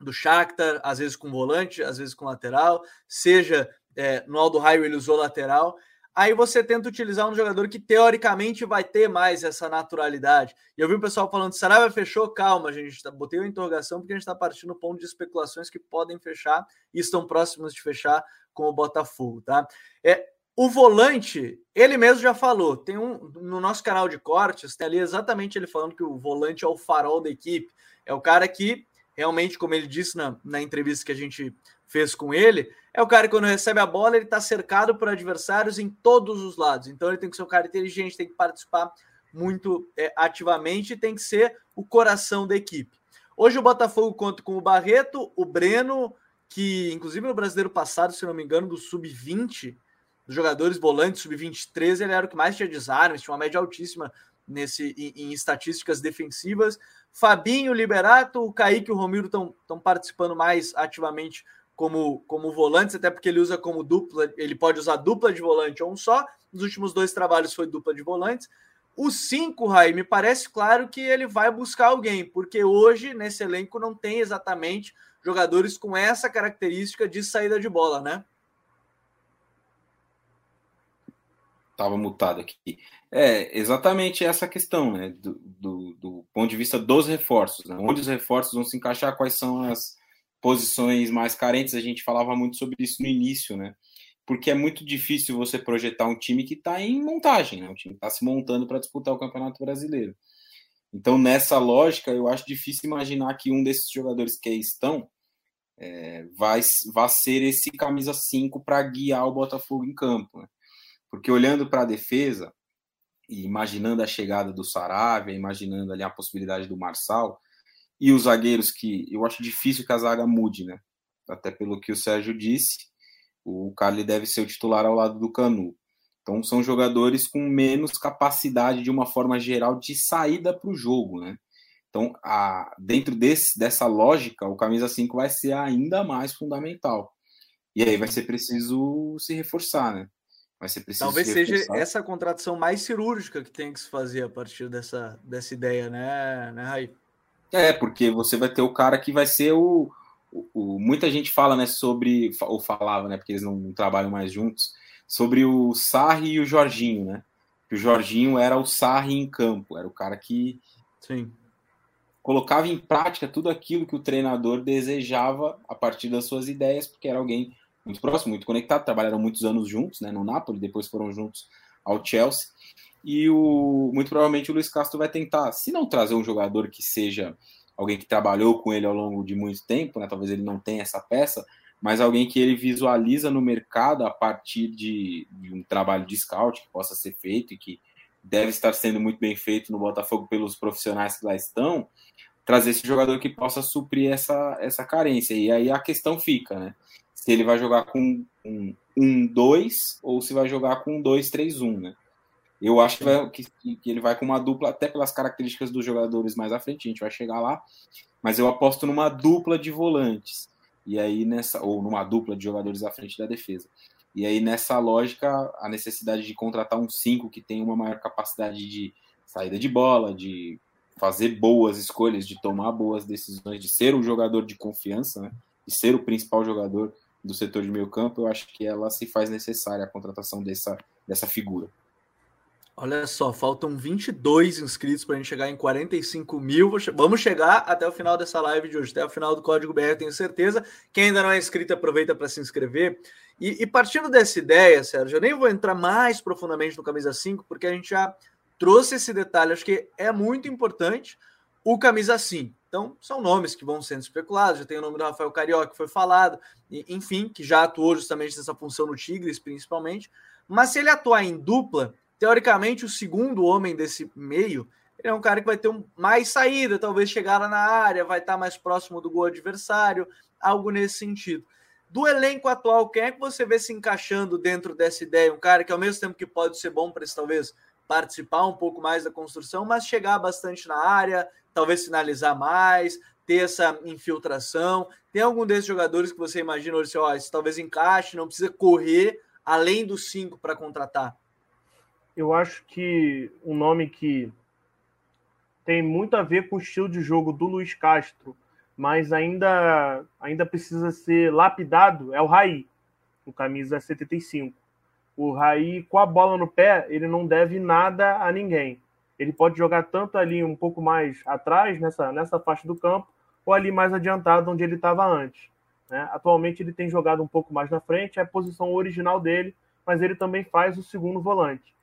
do Shakhtar, às vezes com volante, às vezes com lateral, seja é, no Aldo Raio ele usou lateral. Aí você tenta utilizar um jogador que teoricamente vai ter mais essa naturalidade. E eu vi o pessoal falando: Saraiva fechou? Calma, gente. Tá, botei uma interrogação porque a gente está partindo do ponto de especulações que podem fechar e estão próximos de fechar com o Botafogo, tá? É, o volante, ele mesmo já falou, tem um no nosso canal de cortes, tem ali exatamente ele falando que o volante é o farol da equipe, é o cara que realmente, como ele disse na, na entrevista que a gente fez com ele, é o cara que quando recebe a bola, ele está cercado por adversários em todos os lados. Então ele tem que ser um cara inteligente, tem que participar muito é, ativamente tem que ser o coração da equipe. Hoje o Botafogo conta com o Barreto, o Breno, que inclusive no brasileiro passado, se não me engano, do sub-20, dos jogadores volantes sub-23, ele era o que mais tinha desarmes, tinha uma média altíssima nesse em, em estatísticas defensivas. Fabinho, Liberato, o Kaique e o Romiro estão participando mais ativamente como, como volantes, até porque ele usa como dupla, ele pode usar dupla de volante ou um só. Nos últimos dois trabalhos foi dupla de volantes. O 5, Rai, me parece claro que ele vai buscar alguém, porque hoje nesse elenco não tem exatamente jogadores com essa característica de saída de bola, né? Estava mutado aqui. É exatamente essa questão, né? Do, do, do ponto de vista dos reforços. Né? Onde os reforços vão se encaixar, quais são as posições mais carentes. A gente falava muito sobre isso no início, né? Porque é muito difícil você projetar um time que está em montagem, né? O time está se montando para disputar o Campeonato Brasileiro. Então, nessa lógica, eu acho difícil imaginar que um desses jogadores que aí estão é, vai, vai ser esse camisa 5 para guiar o Botafogo em campo. Né? Porque olhando para a defesa e imaginando a chegada do Saravia, imaginando ali a possibilidade do Marçal e os zagueiros que eu acho difícil que a zaga mude, né? Até pelo que o Sérgio disse, o Carly deve ser o titular ao lado do Canu. Então são jogadores com menos capacidade de uma forma geral de saída para o jogo, né? Então, a, dentro desse, dessa lógica, o camisa 5 vai ser ainda mais fundamental. E aí vai ser preciso se reforçar, né? Vai ser preciso Talvez seja essa contratação mais cirúrgica que tem que se fazer a partir dessa, dessa ideia, né, né, Raí? É, porque você vai ter o cara que vai ser o, o, o, muita gente fala, né, sobre ou falava, né, porque eles não, não trabalham mais juntos, sobre o Sarri e o Jorginho, né? Que o Jorginho era o Sarri em campo, era o cara que Sim. colocava em prática tudo aquilo que o treinador desejava a partir das suas ideias, porque era alguém muito próximo, muito conectado, trabalharam muitos anos juntos, né, no Napoli, depois foram juntos ao Chelsea. E o, muito provavelmente o Luiz Castro vai tentar, se não trazer um jogador que seja alguém que trabalhou com ele ao longo de muito tempo, né, talvez ele não tenha essa peça, mas alguém que ele visualiza no mercado a partir de, de um trabalho de scout que possa ser feito e que deve estar sendo muito bem feito no Botafogo pelos profissionais que lá estão, trazer esse jogador que possa suprir essa, essa carência. E aí a questão fica, né? se ele vai jogar com um 1-2 ou se vai jogar com um 2-3-1, né? Eu acho que, vai, que, que, ele vai com uma dupla, até pelas características dos jogadores mais à frente, a gente vai chegar lá, mas eu aposto numa dupla de volantes. e aí nessa ou numa dupla de jogadores à frente da defesa. E aí nessa lógica, a necessidade de contratar um 5 que tem uma maior capacidade de saída de bola, de fazer boas escolhas, de tomar boas decisões, de ser um jogador de confiança, né? de ser o principal jogador do setor de meio campo, eu acho que ela se faz necessária a contratação dessa, dessa figura. Olha só, faltam 22 inscritos para a gente chegar em 45 mil. Vamos chegar até o final dessa live de hoje, até o final do Código BR, tenho certeza. Quem ainda não é inscrito, aproveita para se inscrever. E, e, partindo dessa ideia, Sérgio, eu nem vou entrar mais profundamente no Camisa 5, porque a gente já trouxe esse detalhe, acho que é muito importante. O Camisa 5. Então, são nomes que vão sendo especulados. Já tem o nome do Rafael Carioca, que foi falado, e, enfim, que já atuou justamente nessa função no Tigres, principalmente. Mas se ele atuar em dupla teoricamente, o segundo homem desse meio é um cara que vai ter um, mais saída, talvez chegar lá na área, vai estar mais próximo do gol adversário, algo nesse sentido. Do elenco atual, quem é que você vê se encaixando dentro dessa ideia? Um cara que, ao mesmo tempo que pode ser bom para talvez participar um pouco mais da construção, mas chegar bastante na área, talvez finalizar mais, ter essa infiltração. Tem algum desses jogadores que você imagina hoje, ó, esse talvez encaixe, não precisa correr além dos cinco para contratar? Eu acho que um nome que tem muito a ver com o estilo de jogo do Luiz Castro, mas ainda, ainda precisa ser lapidado, é o Raí, o camisa 75. O Raí, com a bola no pé, ele não deve nada a ninguém. Ele pode jogar tanto ali um pouco mais atrás, nessa, nessa faixa do campo, ou ali mais adiantado, onde ele estava antes. Né? Atualmente ele tem jogado um pouco mais na frente, é a posição original dele, mas ele também faz o segundo volante.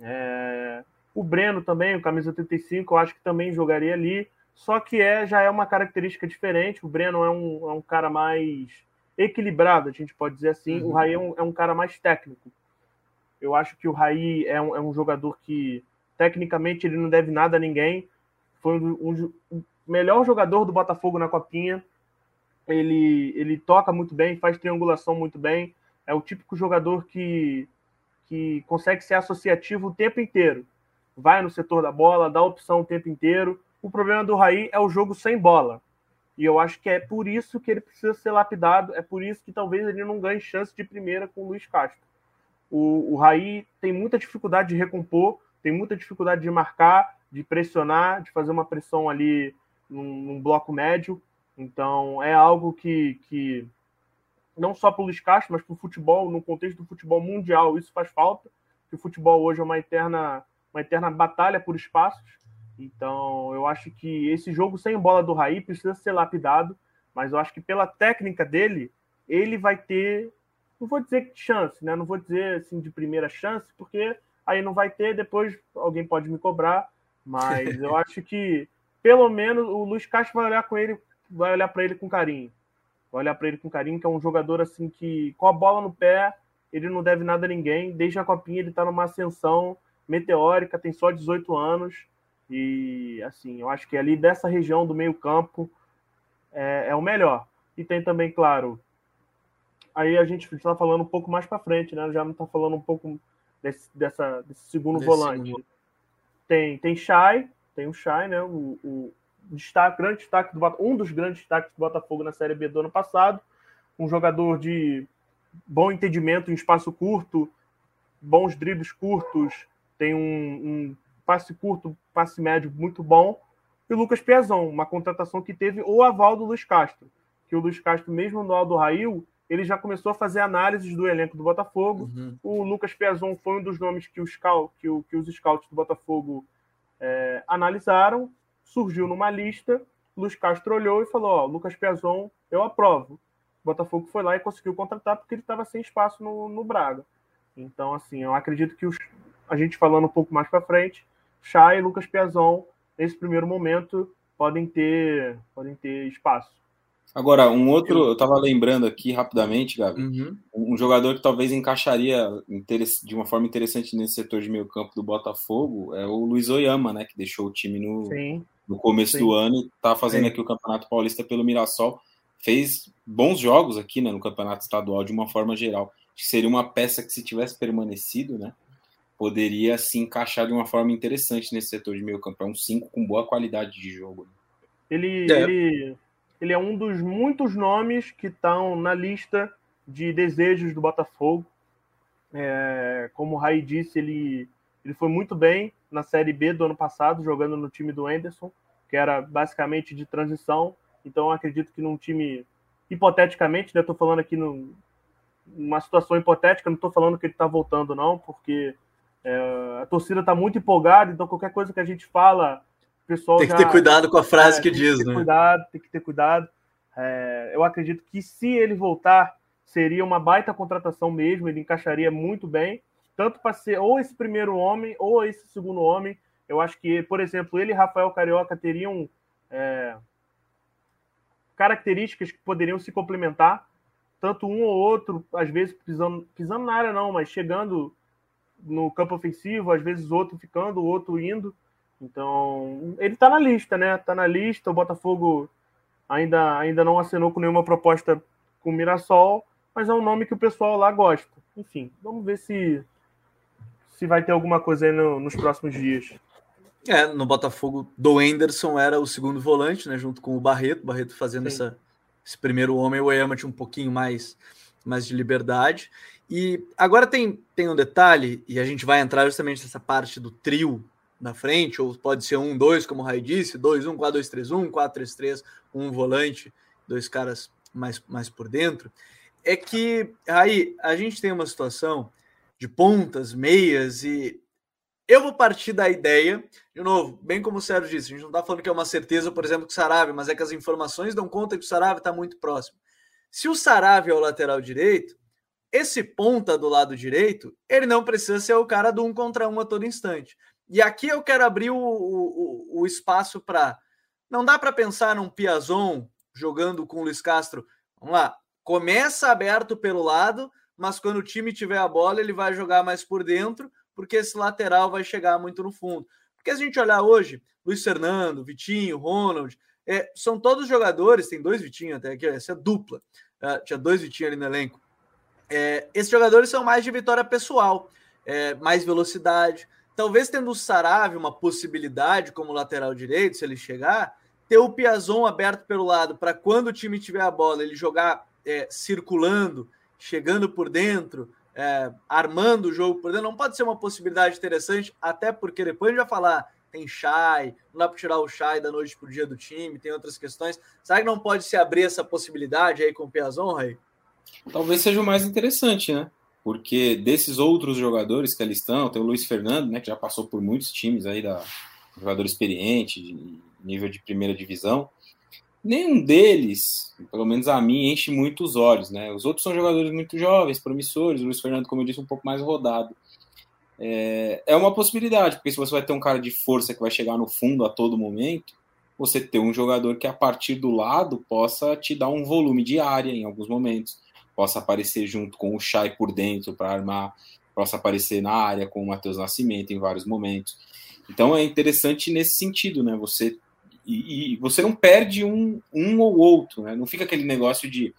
É... O Breno também, o camisa 85, eu acho que também jogaria ali. Só que é, já é uma característica diferente. O Breno é um, é um cara mais equilibrado, a gente pode dizer assim. Uhum. O Raí é um, é um, cara mais técnico. Eu acho que o Raí é um, é um jogador que, tecnicamente, ele não deve nada a ninguém. Foi um, um melhor jogador do Botafogo na Copinha. Ele, ele toca muito bem, faz triangulação muito bem. É o típico jogador que que consegue ser associativo o tempo inteiro. Vai no setor da bola, dá opção o tempo inteiro. O problema do Raí é o jogo sem bola. E eu acho que é por isso que ele precisa ser lapidado, é por isso que talvez ele não ganhe chance de primeira com o Luiz Castro. O, o Raí tem muita dificuldade de recompor, tem muita dificuldade de marcar, de pressionar, de fazer uma pressão ali num, num bloco médio. Então é algo que, que não só para o Luiz Castro, mas para o futebol, no contexto do futebol mundial, isso faz falta, que o futebol hoje é uma eterna, uma eterna batalha por espaços. Então, eu acho que esse jogo sem bola do Raí precisa ser lapidado, mas eu acho que pela técnica dele, ele vai ter, não vou dizer chance, né? Não vou dizer assim de primeira chance, porque aí não vai ter, depois alguém pode me cobrar, mas eu acho que pelo menos o Luiz Castro vai olhar com ele, vai olhar para ele com carinho olhar para ele com carinho, que é um jogador assim que, com a bola no pé, ele não deve nada a ninguém. Desde a Copinha ele está numa ascensão meteórica, tem só 18 anos. E assim, eu acho que ali dessa região do meio-campo é, é, o melhor. E tem também, claro, aí a gente está falando um pouco mais para frente, né? Já não está falando um pouco desse, dessa, desse segundo desse volante. Segundo. Tem, tem Shai, tem o Shai, né? O, o, destaque, grande destaque do um dos grandes destaques do Botafogo na Série B do ano passado, um jogador de bom entendimento em espaço curto, bons dribles curtos, tem um, um passe curto, passe médio muito bom. E o Lucas Piazon, uma contratação que teve o aval do Luiz Castro, que o Luiz Castro, mesmo no Aldo Rail, ele já começou a fazer análises do elenco do Botafogo. Uhum. O Lucas Piazon foi um dos nomes que, os, que, o, que os scouts do Botafogo é, analisaram surgiu numa lista, Luiz Castro olhou e falou: Ó, Lucas Piazon, eu aprovo. O Botafogo foi lá e conseguiu contratar porque ele estava sem espaço no, no Braga. Então, assim, eu acredito que os, a gente falando um pouco mais para frente, Chay e Lucas Piazon, nesse primeiro momento, podem ter, podem ter espaço. Agora, um outro, eu estava lembrando aqui rapidamente, Gabi, uhum. um jogador que talvez encaixaria de uma forma interessante nesse setor de meio campo do Botafogo é o Luiz Oyama, né, que deixou o time no, Sim no começo Sim. do ano, tá fazendo Sim. aqui o Campeonato Paulista pelo Mirassol. Fez bons jogos aqui né, no Campeonato Estadual de uma forma geral. Acho que seria uma peça que, se tivesse permanecido, né, poderia se encaixar de uma forma interessante nesse setor de meio campo. É um 5 com boa qualidade de jogo. Né? Ele, é. ele, ele é um dos muitos nomes que estão na lista de desejos do Botafogo. É, como o Rai disse, ele, ele foi muito bem na Série B do ano passado, jogando no time do Anderson, que era basicamente de transição. Então, acredito que num time, hipoteticamente, né, estou falando aqui num, numa situação hipotética, não estou falando que ele está voltando, não, porque é, a torcida está muito empolgada, então qualquer coisa que a gente fala, o pessoal. Tem que já, ter cuidado com a frase é, que diz, tem que né? Cuidado, tem que ter cuidado. É, eu acredito que se ele voltar, seria uma baita contratação mesmo, ele encaixaria muito bem, tanto para ser ou esse primeiro homem ou esse segundo homem. Eu acho que, por exemplo, ele e Rafael Carioca teriam é, características que poderiam se complementar, tanto um ou outro, às vezes pisando, pisando na área não, mas chegando no campo ofensivo, às vezes outro ficando, outro indo. Então, ele está na lista, né? Está na lista. O Botafogo ainda, ainda não assinou com nenhuma proposta com o Mirassol, mas é um nome que o pessoal lá gosta. Enfim, vamos ver se se vai ter alguma coisa aí no, nos próximos dias. É, no Botafogo do Anderson era o segundo volante, né? Junto com o Barreto, Barreto fazendo essa, esse primeiro homem, o Eyama tinha um pouquinho mais, mais de liberdade. E agora tem, tem um detalhe, e a gente vai entrar justamente nessa parte do trio na frente, ou pode ser um, dois, como o Rai disse, dois, um, quatro, dois, três, um, quatro, três, três, um volante, dois caras mais, mais por dentro. É que aí a gente tem uma situação de pontas, meias, e eu vou partir da ideia, de novo, bem como o Sérgio disse, a gente não está falando que é uma certeza, por exemplo, que o Sarave, mas é que as informações dão conta que o Sarave está muito próximo. Se o Sarave é o lateral direito, esse ponta do lado direito, ele não precisa ser o cara do um contra um a todo instante. E aqui eu quero abrir o, o, o espaço para. Não dá para pensar num Piazon jogando com o Luiz Castro. Vamos lá. Começa aberto pelo lado, mas quando o time tiver a bola, ele vai jogar mais por dentro, porque esse lateral vai chegar muito no fundo. Porque a gente olhar hoje, Luiz Fernando, Vitinho, Ronald, é, são todos jogadores, tem dois Vitinho até aqui, essa é dupla. Uh, tinha dois Vitinho ali no elenco é, esses jogadores são mais de vitória pessoal, é, mais velocidade. Talvez tendo o Sarave uma possibilidade como lateral direito, se ele chegar, ter o Piazon aberto pelo lado para quando o time tiver a bola, ele jogar é, circulando, chegando por dentro, é, armando o jogo por dentro, não pode ser uma possibilidade interessante, até porque depois a gente vai falar, tem Chay, não dá para tirar o Chay da noite para o dia do time, tem outras questões. Será que não pode se abrir essa possibilidade aí com o Piazon, Raí? talvez seja o mais interessante, né? Porque desses outros jogadores que ali estão, tem o Luiz Fernando, né, que já passou por muitos times aí da jogador experiente, de nível de primeira divisão. Nenhum deles, pelo menos a mim, enche muito os olhos, né? Os outros são jogadores muito jovens, promissores. O Luiz Fernando, como eu disse, um pouco mais rodado. É, é uma possibilidade, porque se você vai ter um cara de força que vai chegar no fundo a todo momento, você ter um jogador que a partir do lado possa te dar um volume de área em alguns momentos possa aparecer junto com o Chay por dentro para armar, possa aparecer na área com o Matheus Nascimento em vários momentos. Então é interessante nesse sentido, né? Você e, e, você não perde um, um ou outro, né? Não fica aquele negócio de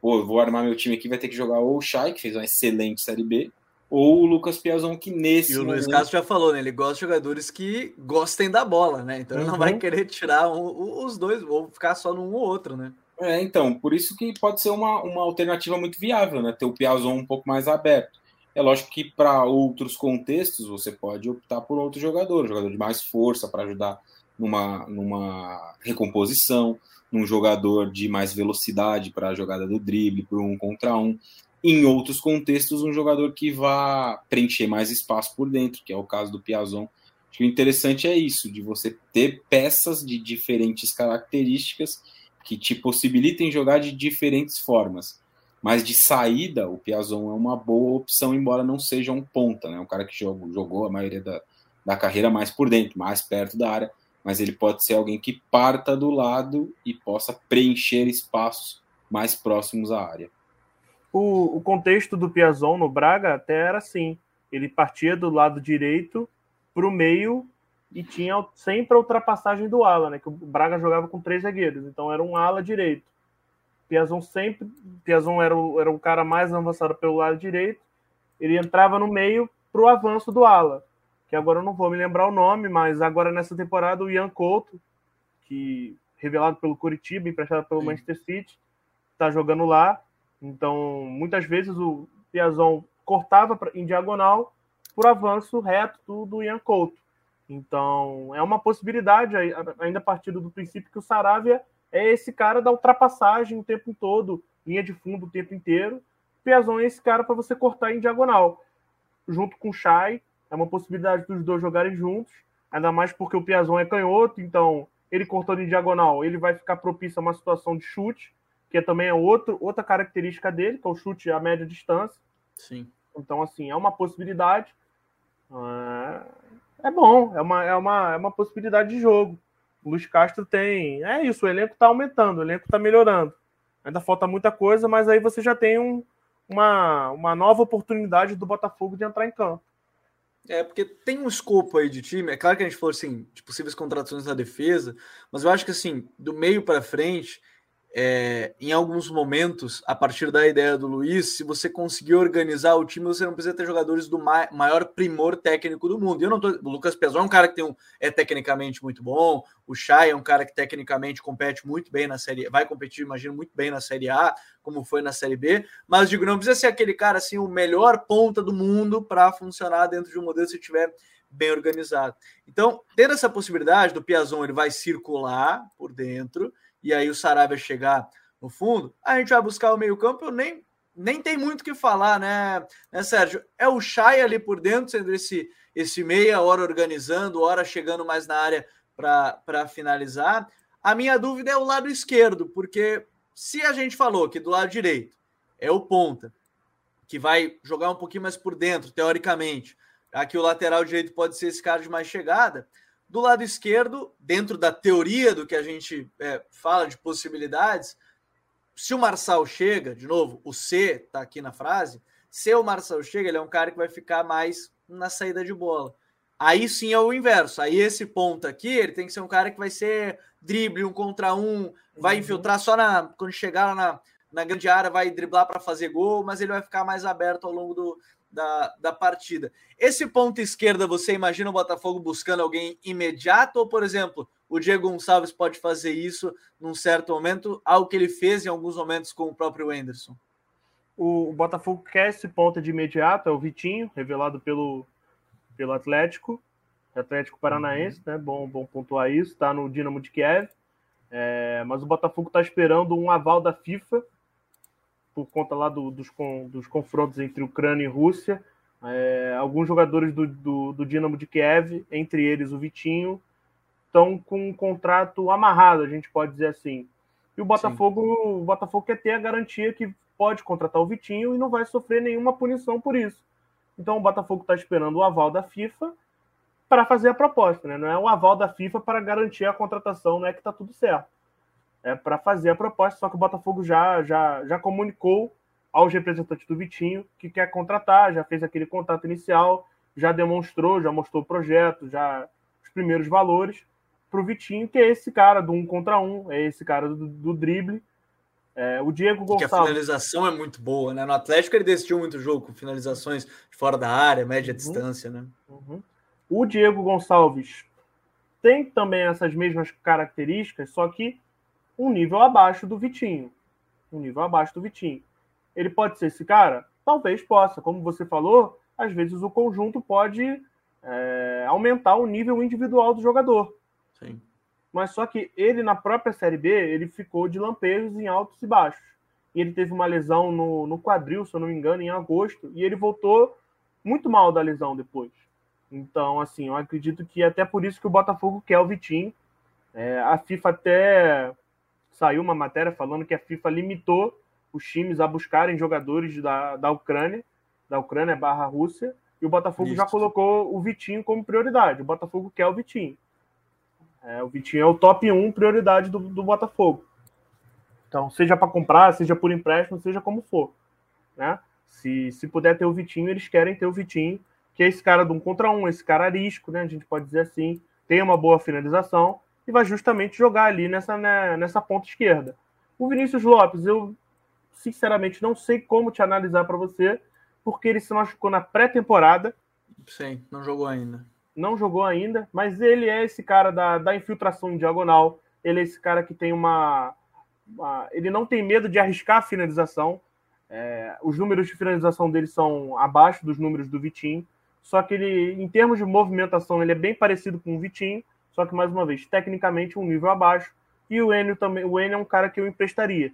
pô, vou armar meu time aqui, vai ter que jogar ou o Chay, que fez uma excelente Série B, ou o Lucas Piazon, que nesse. E o Luiz Castro já falou, né? Ele gosta de jogadores que gostem da bola, né? Então uhum. ele não vai uhum. querer tirar um, os dois, ou ficar só num ou outro, né? É, então, por isso que pode ser uma, uma alternativa muito viável, né? Ter o Piazon um pouco mais aberto. É lógico que para outros contextos você pode optar por outro jogador, um jogador de mais força para ajudar numa, numa recomposição, num jogador de mais velocidade para a jogada do drible, por um contra um. Em outros contextos, um jogador que vá preencher mais espaço por dentro, que é o caso do Piazon. Acho que o interessante é isso, de você ter peças de diferentes características que te possibilitem jogar de diferentes formas. Mas de saída, o Piazon é uma boa opção, embora não seja um ponta, né? Um cara que jogou, jogou a maioria da, da carreira mais por dentro, mais perto da área, mas ele pode ser alguém que parta do lado e possa preencher espaços mais próximos à área. O, o contexto do Piazon no Braga até era assim: ele partia do lado direito para o meio e tinha sempre a ultrapassagem do ala, né? Que o Braga jogava com três zagueiros, então era um ala direito. Piazon sempre, Piazon era o, era o cara mais avançado pelo lado direito. Ele entrava no meio para o avanço do ala, que agora eu não vou me lembrar o nome, mas agora nessa temporada o Ian Couto, que revelado pelo Curitiba, emprestado pelo Sim. Manchester City, está jogando lá. Então, muitas vezes o Piazon cortava em diagonal por avanço reto do Ian Couto. Então, é uma possibilidade, ainda a partir do princípio que o Saravia é esse cara da ultrapassagem o tempo todo, linha de fundo o tempo inteiro. Piazon é esse cara para você cortar em diagonal. Junto com o Chay, é uma possibilidade dos dois jogarem juntos, ainda mais porque o Piazon é canhoto, então ele cortando em diagonal, ele vai ficar propício a uma situação de chute, que também é outro, outra característica dele, que é o chute a média distância. Sim. Então, assim, é uma possibilidade. É bom, é uma, é uma, é uma possibilidade de jogo. O Luiz Castro tem. É isso, o elenco está aumentando, o elenco está melhorando. Ainda falta muita coisa, mas aí você já tem um, uma, uma nova oportunidade do Botafogo de entrar em campo. É, porque tem um escopo aí de time. É claro que a gente falou assim, de possíveis contratações na defesa, mas eu acho que assim, do meio para frente, é, em alguns momentos, a partir da ideia do Luiz, se você conseguir organizar o time, você não precisa ter jogadores do ma maior primor técnico do mundo. Eu não tô, o Lucas Pezão é um cara que tem um, é tecnicamente muito bom, o Chay é um cara que tecnicamente compete muito bem na série, vai competir, imagino, muito bem na série A, como foi na série B, mas digo, não precisa ser aquele cara assim, o melhor ponta do mundo para funcionar dentro de um modelo se tiver bem organizado. Então, tendo essa possibilidade do Piazon, ele vai circular por dentro e aí o Sarabia chegar no fundo, a gente vai buscar o meio-campo. Nem, nem tem muito o que falar, né, né, Sérgio? É o Chay ali por dentro, sendo esse, esse meia, hora organizando, hora chegando mais na área para finalizar. A minha dúvida é o lado esquerdo, porque se a gente falou que do lado direito é o ponta, que vai jogar um pouquinho mais por dentro, teoricamente, aqui o lateral direito pode ser esse cara de mais chegada. Do lado esquerdo, dentro da teoria do que a gente é, fala de possibilidades, se o Marçal chega, de novo, o C está aqui na frase, se o Marçal chega, ele é um cara que vai ficar mais na saída de bola. Aí sim é o inverso. Aí esse ponto aqui, ele tem que ser um cara que vai ser drible, um contra um, vai uhum. infiltrar só na quando chegar na, na grande área, vai driblar para fazer gol, mas ele vai ficar mais aberto ao longo do, da, da partida. Esse ponto esquerda, você imagina o Botafogo buscando alguém imediato? Ou, por exemplo, o Diego Gonçalves pode fazer isso num certo momento, algo que ele fez em alguns momentos com o próprio Anderson? O, o Botafogo quer esse ponto de imediato, é o Vitinho, revelado pelo, pelo Atlético, Atlético Paranaense, uhum. né? Bom, bom pontuar isso, está no Dinamo de Kiev. É, mas o Botafogo está esperando um aval da FIFA por conta lá do, dos, dos confrontos entre Ucrânia e Rússia. É, alguns jogadores do, do, do Dinamo de Kiev, entre eles o Vitinho, estão com um contrato amarrado, a gente pode dizer assim. E o Botafogo, o Botafogo quer ter a garantia que pode contratar o Vitinho e não vai sofrer nenhuma punição por isso. Então o Botafogo está esperando o aval da FIFA para fazer a proposta, né? Não é o aval da FIFA para garantir a contratação, não é que está tudo certo é, para fazer a proposta, só que o Botafogo já, já, já comunicou aos representantes do Vitinho que quer contratar, já fez aquele contato inicial, já demonstrou, já mostrou o projeto, já os primeiros valores para o Vitinho, que é esse cara do um contra um, é esse cara do, do drible. É, o Diego Gonçalves. Que a finalização é muito boa, né? No Atlético ele decidiu muito jogo com finalizações de fora da área, média uhum. distância, né? Uhum. O Diego Gonçalves tem também essas mesmas características, só que um nível abaixo do Vitinho. Um nível abaixo do Vitinho. Ele pode ser esse cara? Talvez possa. Como você falou, às vezes o conjunto pode é, aumentar o nível individual do jogador. Sim. Mas só que ele, na própria Série B, ele ficou de lampejos em altos e baixos. E ele teve uma lesão no, no quadril, se eu não me engano, em agosto, e ele voltou muito mal da lesão depois. Então, assim, eu acredito que até por isso que o Botafogo quer o Vitinho. É, a FIFA até saiu uma matéria falando que a FIFA limitou os times a buscarem jogadores da, da Ucrânia, da Ucrânia barra Rússia, e o Botafogo Isso. já colocou o Vitinho como prioridade. O Botafogo quer o Vitinho. É, o Vitinho é o top 1 prioridade do, do Botafogo. Então, seja para comprar, seja por empréstimo, seja como for. Né? Se, se puder ter o Vitinho, eles querem ter o Vitinho, que é esse cara de um contra um, esse cara arisco, né? A gente pode dizer assim, tem uma boa finalização e vai justamente jogar ali nessa, né, nessa ponta esquerda. O Vinícius Lopes, eu sinceramente não sei como te analisar para você, porque ele se machucou na pré-temporada. Sim, não jogou ainda. Não jogou ainda, mas ele é esse cara da, da infiltração em diagonal. ele é esse cara que tem uma, uma ele não tem medo de arriscar a finalização. É, os números de finalização dele são abaixo dos números do Vitinho, só que ele, em termos de movimentação, ele é bem parecido com o Vitinho, só que mais uma vez, tecnicamente um nível abaixo. E o Enio também, o Enio é um cara que eu emprestaria,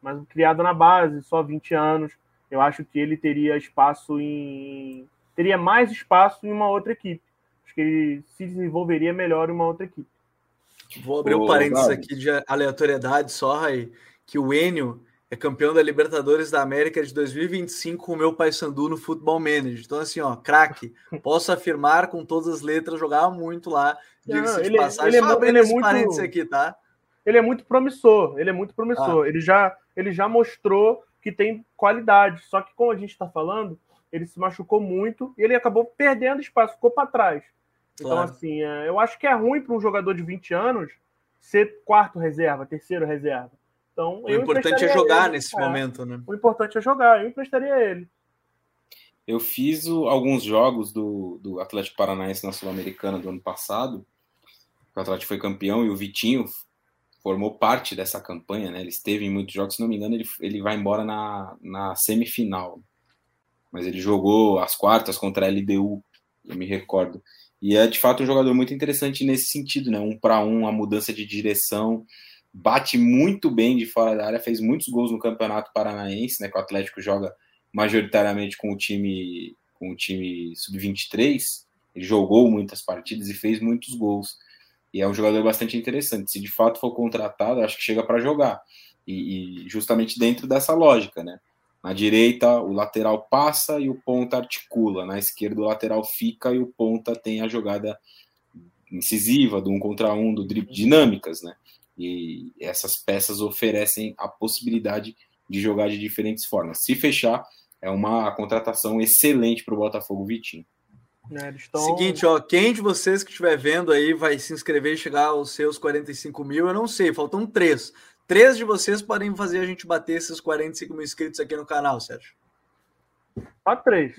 mas criado na base, só 20 anos, eu acho que ele teria espaço em teria mais espaço em uma outra equipe. Acho que ele se desenvolveria melhor em uma outra equipe. Vou abrir um parênteses aqui de aleatoriedade só, Rai, que o Enio é campeão da Libertadores da América de 2025 com o meu Paysandu no Futebol Manager. Então, assim, ó, craque, posso afirmar com todas as letras, jogava muito lá. Não, ele, passagem. Ele, é, ele é muito, aqui, tá? Ele é muito promissor, ele é muito promissor. Ah. Ele, já, ele já mostrou que tem qualidade. Só que, como a gente está falando, ele se machucou muito e ele acabou perdendo espaço, ficou para trás. Então, claro. assim, é, eu acho que é ruim para um jogador de 20 anos ser quarto reserva, terceiro reserva. Então, o importante é jogar ele, nesse é, momento, né? O importante é jogar, eu emprestaria ele. Eu fiz o, alguns jogos do, do Atlético Paranaense na Sul-Americana do ano passado. O Atlético foi campeão e o Vitinho formou parte dessa campanha, né? Ele esteve em muitos jogos, se não me engano, ele, ele vai embora na, na semifinal. Mas ele jogou as quartas contra a LDU, eu me recordo. E é de fato um jogador muito interessante nesse sentido, né? Um para um, a mudança de direção, bate muito bem de fora da área, fez muitos gols no Campeonato Paranaense, né? Que o Atlético joga majoritariamente com o time com o time sub-23. Ele jogou muitas partidas e fez muitos gols. E é um jogador bastante interessante. Se de fato for contratado, acho que chega para jogar. E, e, justamente dentro dessa lógica, né? Na direita, o lateral passa e o ponta articula. Na esquerda, o lateral fica e o ponta tem a jogada incisiva, do um contra um, do drible, dinâmicas, né? E essas peças oferecem a possibilidade de jogar de diferentes formas. Se fechar, é uma contratação excelente para o Botafogo Vitinho. É, estão... Seguinte, ó, quem de vocês que estiver vendo aí vai se inscrever e chegar aos seus 45 mil? Eu não sei, faltam três. Três de vocês podem fazer a gente bater esses 45 mil inscritos aqui no canal, Sérgio. Só três.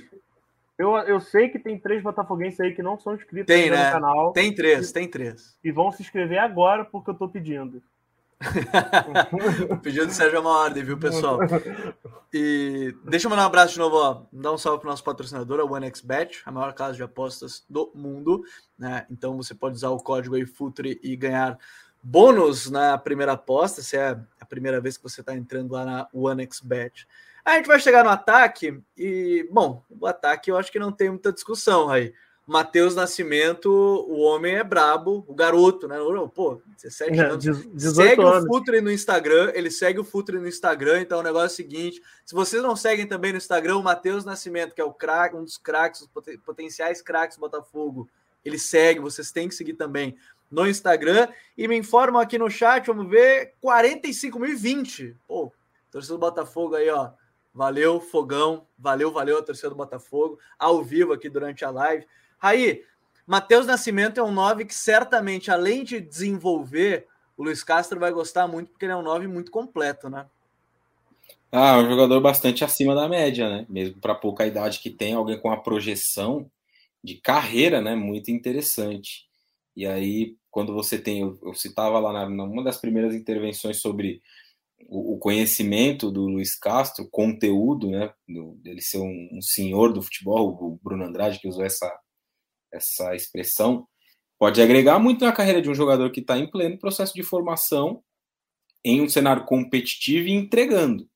Eu, eu sei que tem três botafoguenses aí que não são inscritos tem, né? no canal. Tem três, e, tem três. E vão se inscrever agora porque eu tô pedindo. o pedido do Sérgio é uma ordem, viu, pessoal? E deixa eu mandar um abraço de novo, ó. Dar um salve para o nosso patrocinador, a OneXBet, a maior casa de apostas do mundo. Né? Então você pode usar o código aí FUTRE e ganhar bônus na primeira aposta, se é a primeira vez que você está entrando lá na OneXBet. A gente vai chegar no ataque e, bom, o ataque eu acho que não tem muita discussão aí. Matheus Nascimento, o homem é brabo, o garoto, né? Pô, 17 é, anos. segue anos. o Futre no Instagram, ele segue o Futre no Instagram, então o negócio é o seguinte: se vocês não seguem também no Instagram, o Matheus Nascimento, que é o craque, um dos craques, os potenciais craques do Botafogo, ele segue, vocês têm que seguir também no Instagram. E me informam aqui no chat, vamos ver, 45.020. Pô, torcedor do Botafogo aí, ó. Valeu, Fogão. Valeu, valeu, a torcida do Botafogo. Ao vivo aqui durante a live. Raí, Matheus Nascimento é um 9 que certamente, além de desenvolver, o Luiz Castro vai gostar muito, porque ele é um 9 muito completo, né? Ah, um jogador bastante acima da média, né? Mesmo para pouca idade que tem, alguém com uma projeção de carreira, né? Muito interessante. E aí, quando você tem, eu, eu citava lá na, numa das primeiras intervenções sobre o, conhecimento do Luiz Castro, conteúdo, né? Dele ser um, senhor do futebol, o Bruno Andrade que usou essa essa expressão, pode agregar muito na carreira de um jogador que está em pleno processo de formação em um cenário competitivo e entregando,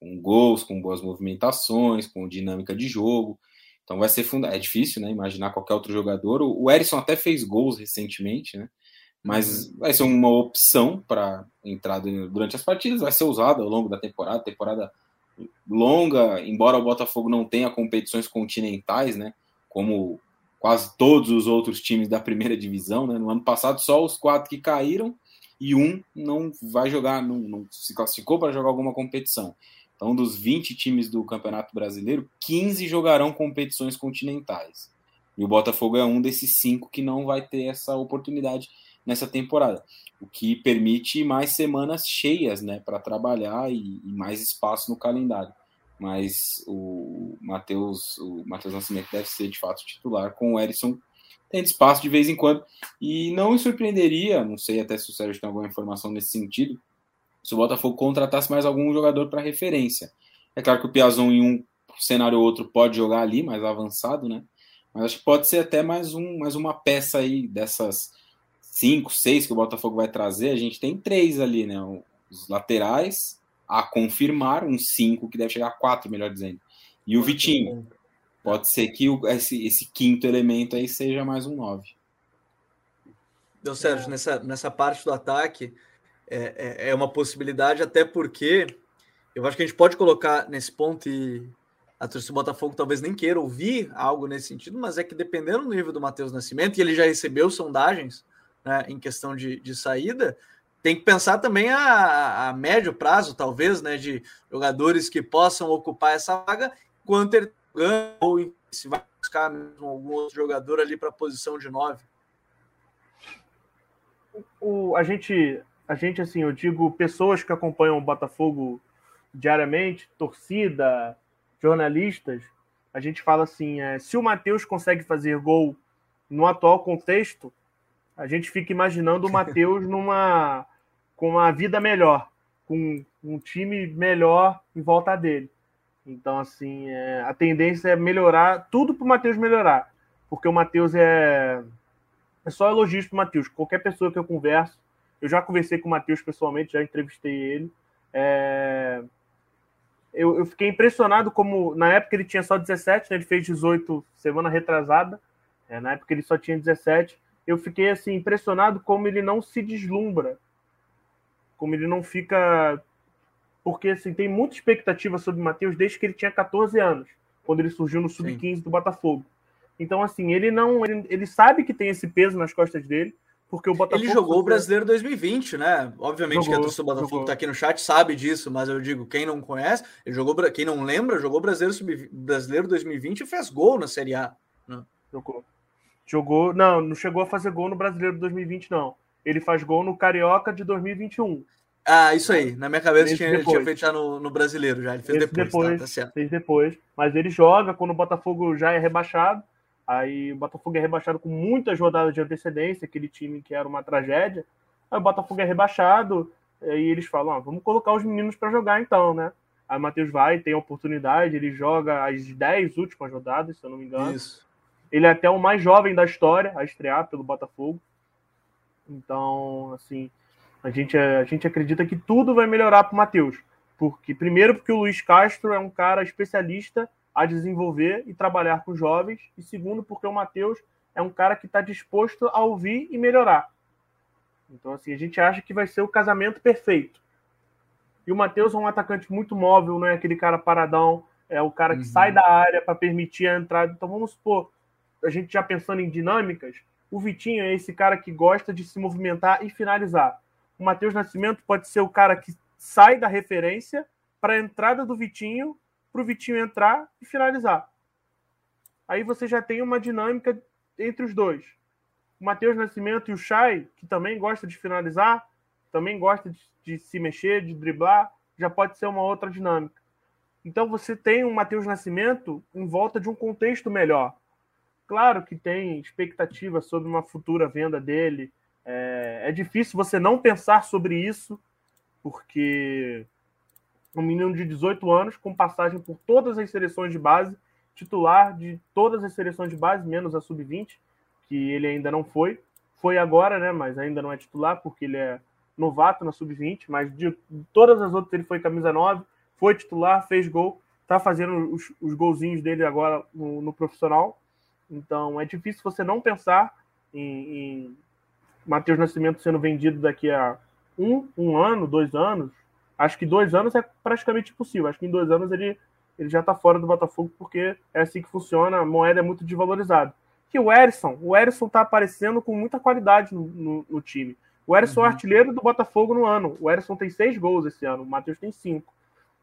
com gols, com boas movimentações, com dinâmica de jogo. Então vai ser fundamental. É difícil, né? Imaginar qualquer outro jogador. O Erisson até fez gols recentemente, né? Mas vai ser uma opção para entrada durante as partidas, vai ser usada ao longo da temporada, temporada longa, embora o Botafogo não tenha competições continentais, né? Como quase todos os outros times da primeira divisão. Né? No ano passado, só os quatro que caíram e um não vai jogar, não, não se classificou para jogar alguma competição. Então, dos 20 times do Campeonato Brasileiro, 15 jogarão competições continentais. E o Botafogo é um desses cinco que não vai ter essa oportunidade nessa temporada, o que permite mais semanas cheias né, para trabalhar e, e mais espaço no calendário mas o Matheus o Matheus Nascimento deve ser de fato titular com o Erisson tem espaço de vez em quando. E não me surpreenderia, não sei até se o Sérgio tem alguma informação nesse sentido, se o Botafogo contratasse mais algum jogador para referência. É claro que o Piazon em um cenário ou outro pode jogar ali, mais avançado, né? Mas acho que pode ser até mais, um, mais uma peça aí dessas cinco, seis que o Botafogo vai trazer. A gente tem três ali, né? Os laterais a confirmar, um cinco que deve chegar a quatro, melhor dizendo. E o Vitinho. Pode ser que o, esse, esse quinto elemento aí seja mais um nove. Deu, Sérgio, nessa, nessa parte do ataque é, é, é uma possibilidade, até porque eu acho que a gente pode colocar nesse ponto e a torcida do Botafogo talvez nem queira ouvir algo nesse sentido, mas é que dependendo do nível do Matheus Nascimento, e ele já recebeu sondagens né, em questão de, de saída, tem que pensar também a, a, médio prazo, talvez, né, de jogadores que possam ocupar essa vaga, quanto ele ganha, ou se vai buscar mesmo algum outro jogador ali para a posição de nove. O, a gente, a gente, assim, eu digo, pessoas que acompanham o Botafogo diariamente, torcida, jornalistas, a gente fala assim: é, se o Matheus consegue fazer gol no atual contexto, a gente fica imaginando o Matheus numa com uma vida melhor, com um time melhor em volta dele. Então, assim, é, a tendência é melhorar, tudo para o Matheus melhorar, porque o Matheus é. É só elogios para o Matheus. Qualquer pessoa que eu converso, eu já conversei com o Matheus pessoalmente, já entrevistei ele. É, eu, eu, fiquei impressionado como, na época ele tinha só 17, né? ele fez 18 semana retrasada, é, na época ele só tinha 17. Eu fiquei assim impressionado como ele não se deslumbra, como ele não fica. Porque assim, tem muita expectativa sobre o Matheus desde que ele tinha 14 anos, quando ele surgiu no Sub-15 do Botafogo. Então, assim, ele não. Ele, ele sabe que tem esse peso nas costas dele, porque o Botafogo. Ele jogou o Brasileiro 2020, né? Obviamente jogou, que a torcida do Botafogo está aqui no chat sabe disso, mas eu digo, quem não conhece, ele jogou, quem não lembra, jogou Brasileiro, Brasileiro 2020 e fez gol na Série A. Né? Jogou. Jogou. Não, não chegou a fazer gol no Brasileiro 2020, não. Ele faz gol no Carioca de 2021. Ah, isso aí. Na minha cabeça tinha, ele tinha feito já no, no brasileiro, já. Ele fez Esse depois, depois tá, tá certo. Fez depois. Mas ele joga quando o Botafogo já é rebaixado. Aí o Botafogo é rebaixado com muitas rodadas de antecedência, aquele time que era uma tragédia. Aí o Botafogo é rebaixado e eles falam: ah, vamos colocar os meninos para jogar então, né? Aí o Matheus vai, tem a oportunidade, ele joga as 10 últimas rodadas, se eu não me engano. Isso. Ele é até o mais jovem da história a estrear pelo Botafogo. Então, assim, a gente, a gente acredita que tudo vai melhorar para o Matheus. Porque, primeiro, porque o Luiz Castro é um cara especialista a desenvolver e trabalhar com jovens, e segundo, porque o Matheus é um cara que está disposto a ouvir e melhorar. Então, assim, a gente acha que vai ser o casamento perfeito. E o Matheus é um atacante muito móvel, não é aquele cara paradão, é o cara que uhum. sai da área para permitir a entrada. Então, vamos supor, a gente já pensando em dinâmicas, o Vitinho é esse cara que gosta de se movimentar e finalizar. O Matheus Nascimento pode ser o cara que sai da referência para a entrada do Vitinho para o Vitinho entrar e finalizar. Aí você já tem uma dinâmica entre os dois. O Matheus Nascimento e o Chay, que também gosta de finalizar, também gosta de, de, se mexer, de driblar, já pode ser uma outra dinâmica. Então você tem um Matheus Nascimento em volta de um contexto melhor. Claro que tem expectativa sobre uma futura venda dele. É, é difícil você não pensar sobre isso, porque um menino de 18 anos, com passagem por todas as seleções de base, titular de todas as seleções de base, menos a sub-20, que ele ainda não foi. Foi agora, né? Mas ainda não é titular, porque ele é novato na sub-20, mas de todas as outras ele foi camisa 9, foi titular, fez gol, tá fazendo os, os golzinhos dele agora no, no, profissional. Então é difícil você não pensar em, em Matheus Nascimento sendo vendido daqui a um, um ano, dois anos, Acho que dois anos é praticamente impossível. Acho que em dois anos ele, ele já está fora do Botafogo, porque é assim que funciona, a moeda é muito desvalorizada. Que o Erisson, o Erisson está aparecendo com muita qualidade no, no, no time. O Erisson uhum. é artilheiro do Botafogo no ano. O Erisson tem seis gols esse ano, o Matheus tem cinco.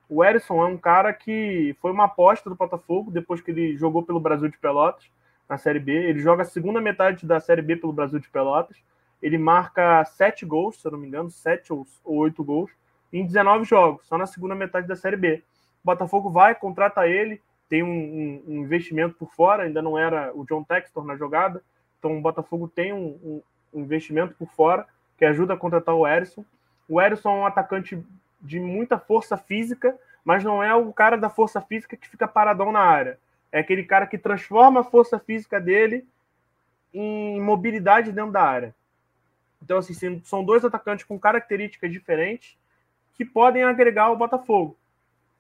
O Erisson é um cara que foi uma aposta do Botafogo depois que ele jogou pelo Brasil de Pelotas na Série B. Ele joga a segunda metade da Série B pelo Brasil de Pelotas. Ele marca sete gols, se eu não me engano, sete ou oito gols em 19 jogos, só na segunda metade da Série B. O Botafogo vai, contrata ele, tem um, um, um investimento por fora, ainda não era o John Textor na jogada, Então o Botafogo tem um, um investimento por fora que ajuda a contratar o Erisson. O Erisson é um atacante de muita força física, mas não é o cara da força física que fica paradão na área. É aquele cara que transforma a força física dele em mobilidade dentro da área. Então, assim, são dois atacantes com características diferentes que podem agregar ao Botafogo.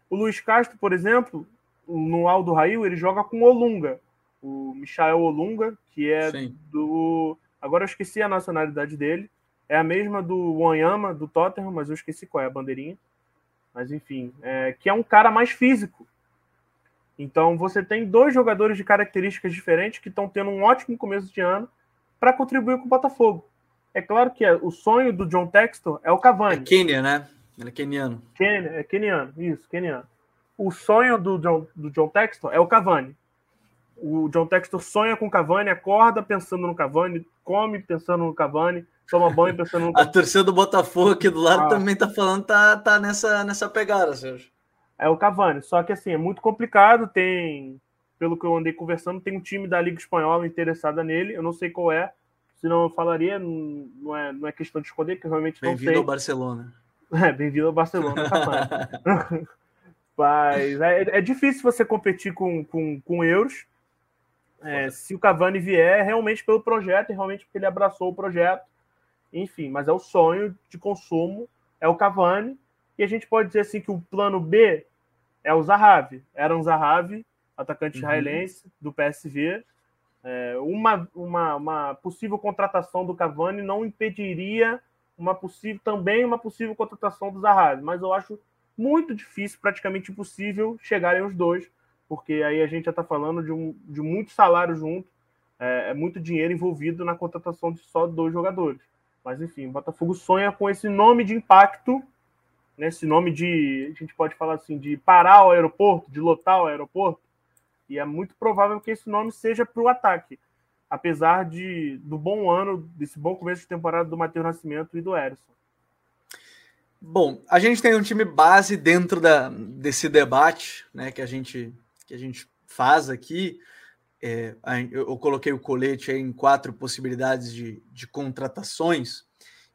O Luiz Castro, por exemplo, no Aldo Rail, ele joga com Olunga. O Michael Olunga, que é Sim. do. Agora eu esqueci a nacionalidade dele. É a mesma do Wanyama, do Tottenham, mas eu esqueci qual é a bandeirinha. Mas enfim, é... que é um cara mais físico. Então você tem dois jogadores de características diferentes que estão tendo um ótimo começo de ano para contribuir com o Botafogo. É claro que é, o sonho do John Textor é o Cavani. É Quênia, né? Ele é keniano. Quênia, é keniano, isso, keniano. O sonho do John, do John Textor é o Cavani. O John Textor sonha com o Cavani, acorda pensando no Cavani, come pensando no Cavani, toma banho pensando no Cavani. A torcida do Botafogo aqui do lado ah. também tá falando, tá, tá nessa, nessa pegada, Sérgio é o Cavani. Só que assim, é muito complicado. Tem, pelo que eu andei conversando, tem um time da Liga Espanhola interessada nele. Eu não sei qual é, senão eu falaria. Não é, não é questão de esconder, que realmente não sei. Bem-vindo ao Barcelona. É, bem-vindo ao Barcelona, Mas é, é, difícil você competir com, com, com euros. É, se o Cavani vier, é realmente pelo projeto, e realmente porque ele abraçou o projeto. Enfim, mas é o sonho de consumo, é o Cavani. E a gente pode dizer assim que o plano B é o Zahavi. Era um Zahavi, atacante uhum. israelense do PSV. É, uma, uma, uma possível contratação do Cavani não impediria uma possível também uma possível contratação do Zahavi, mas eu acho muito difícil, praticamente impossível chegarem os dois, porque aí a gente já está falando de, um, de muito salário junto, é, é, muito dinheiro envolvido na contratação de só dois jogadores. Mas enfim, o Botafogo sonha com esse nome de impacto né, esse nome de, a gente pode falar assim, de parar o aeroporto, de lotar o aeroporto, e é muito provável que esse nome seja para o ataque, apesar de do bom ano, desse bom começo de temporada do Matheus Nascimento e do Erisson. Bom, a gente tem um time base dentro da, desse debate né, que, a gente, que a gente faz aqui. É, eu coloquei o colete em quatro possibilidades de, de contratações,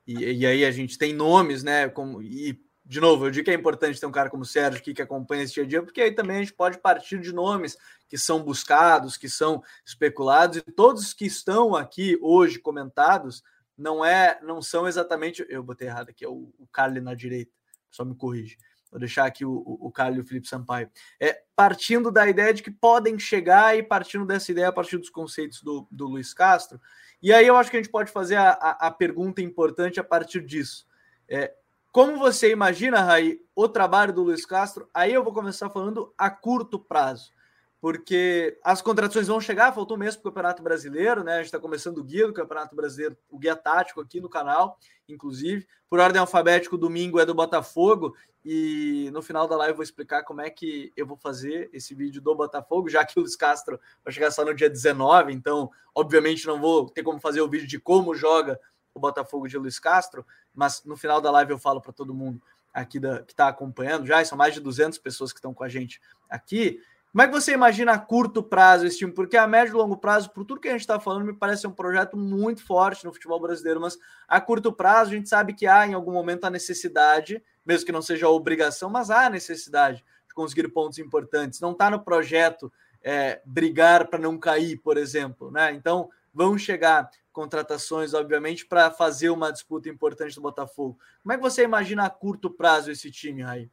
e, e, aí a gente tem nomes, né? Como, e de novo, eu digo que é importante ter um cara como o Sérgio aqui que acompanha esse dia a dia, porque aí também a gente pode partir de nomes que são buscados, que são especulados, e todos que estão aqui hoje comentados não é, não são exatamente. Eu botei errado aqui, é o, o Carly na direita, só me corrige. Vou deixar aqui o, o, o Carly e o Felipe Sampaio. É, partindo da ideia de que podem chegar e partindo dessa ideia a partir dos conceitos do, do Luiz Castro. E aí eu acho que a gente pode fazer a, a, a pergunta importante a partir disso. É, como você imagina, Raí, o trabalho do Luiz Castro? Aí eu vou começar falando a curto prazo, porque as contratações vão chegar, faltou mesmo para o Campeonato Brasileiro, né? A gente está começando o guia do Campeonato Brasileiro, o guia tático aqui no canal, inclusive. Por ordem alfabética, domingo é do Botafogo, e no final da live eu vou explicar como é que eu vou fazer esse vídeo do Botafogo, já que o Luiz Castro vai chegar só no dia 19, então, obviamente, não vou ter como fazer o vídeo de como joga o Botafogo de Luiz Castro, mas no final da live eu falo para todo mundo aqui da, que está acompanhando já, são mais de 200 pessoas que estão com a gente aqui. Como é que você imagina a curto prazo esse time? Porque a médio e longo prazo, por tudo que a gente está falando, me parece um projeto muito forte no futebol brasileiro, mas a curto prazo a gente sabe que há em algum momento a necessidade, mesmo que não seja a obrigação, mas há a necessidade de conseguir pontos importantes. Não está no projeto é, brigar para não cair, por exemplo, né? Então vão chegar contratações, obviamente, para fazer uma disputa importante do Botafogo. Como é que você imagina a curto prazo esse time, Raí?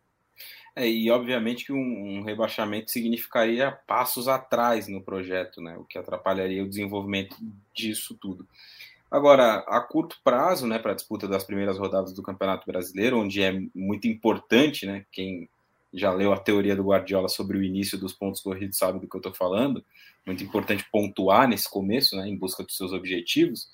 É, e obviamente que um, um, rebaixamento significaria passos atrás no projeto, né? O que atrapalharia o desenvolvimento disso tudo. Agora, a curto prazo, né, para a disputa das primeiras rodadas do Campeonato Brasileiro, onde é muito importante, né? Quem já leu a teoria do Guardiola sobre o início dos pontos corridos sabe do que eu estou falando. Muito importante pontuar nesse começo, né, em busca dos seus objetivos.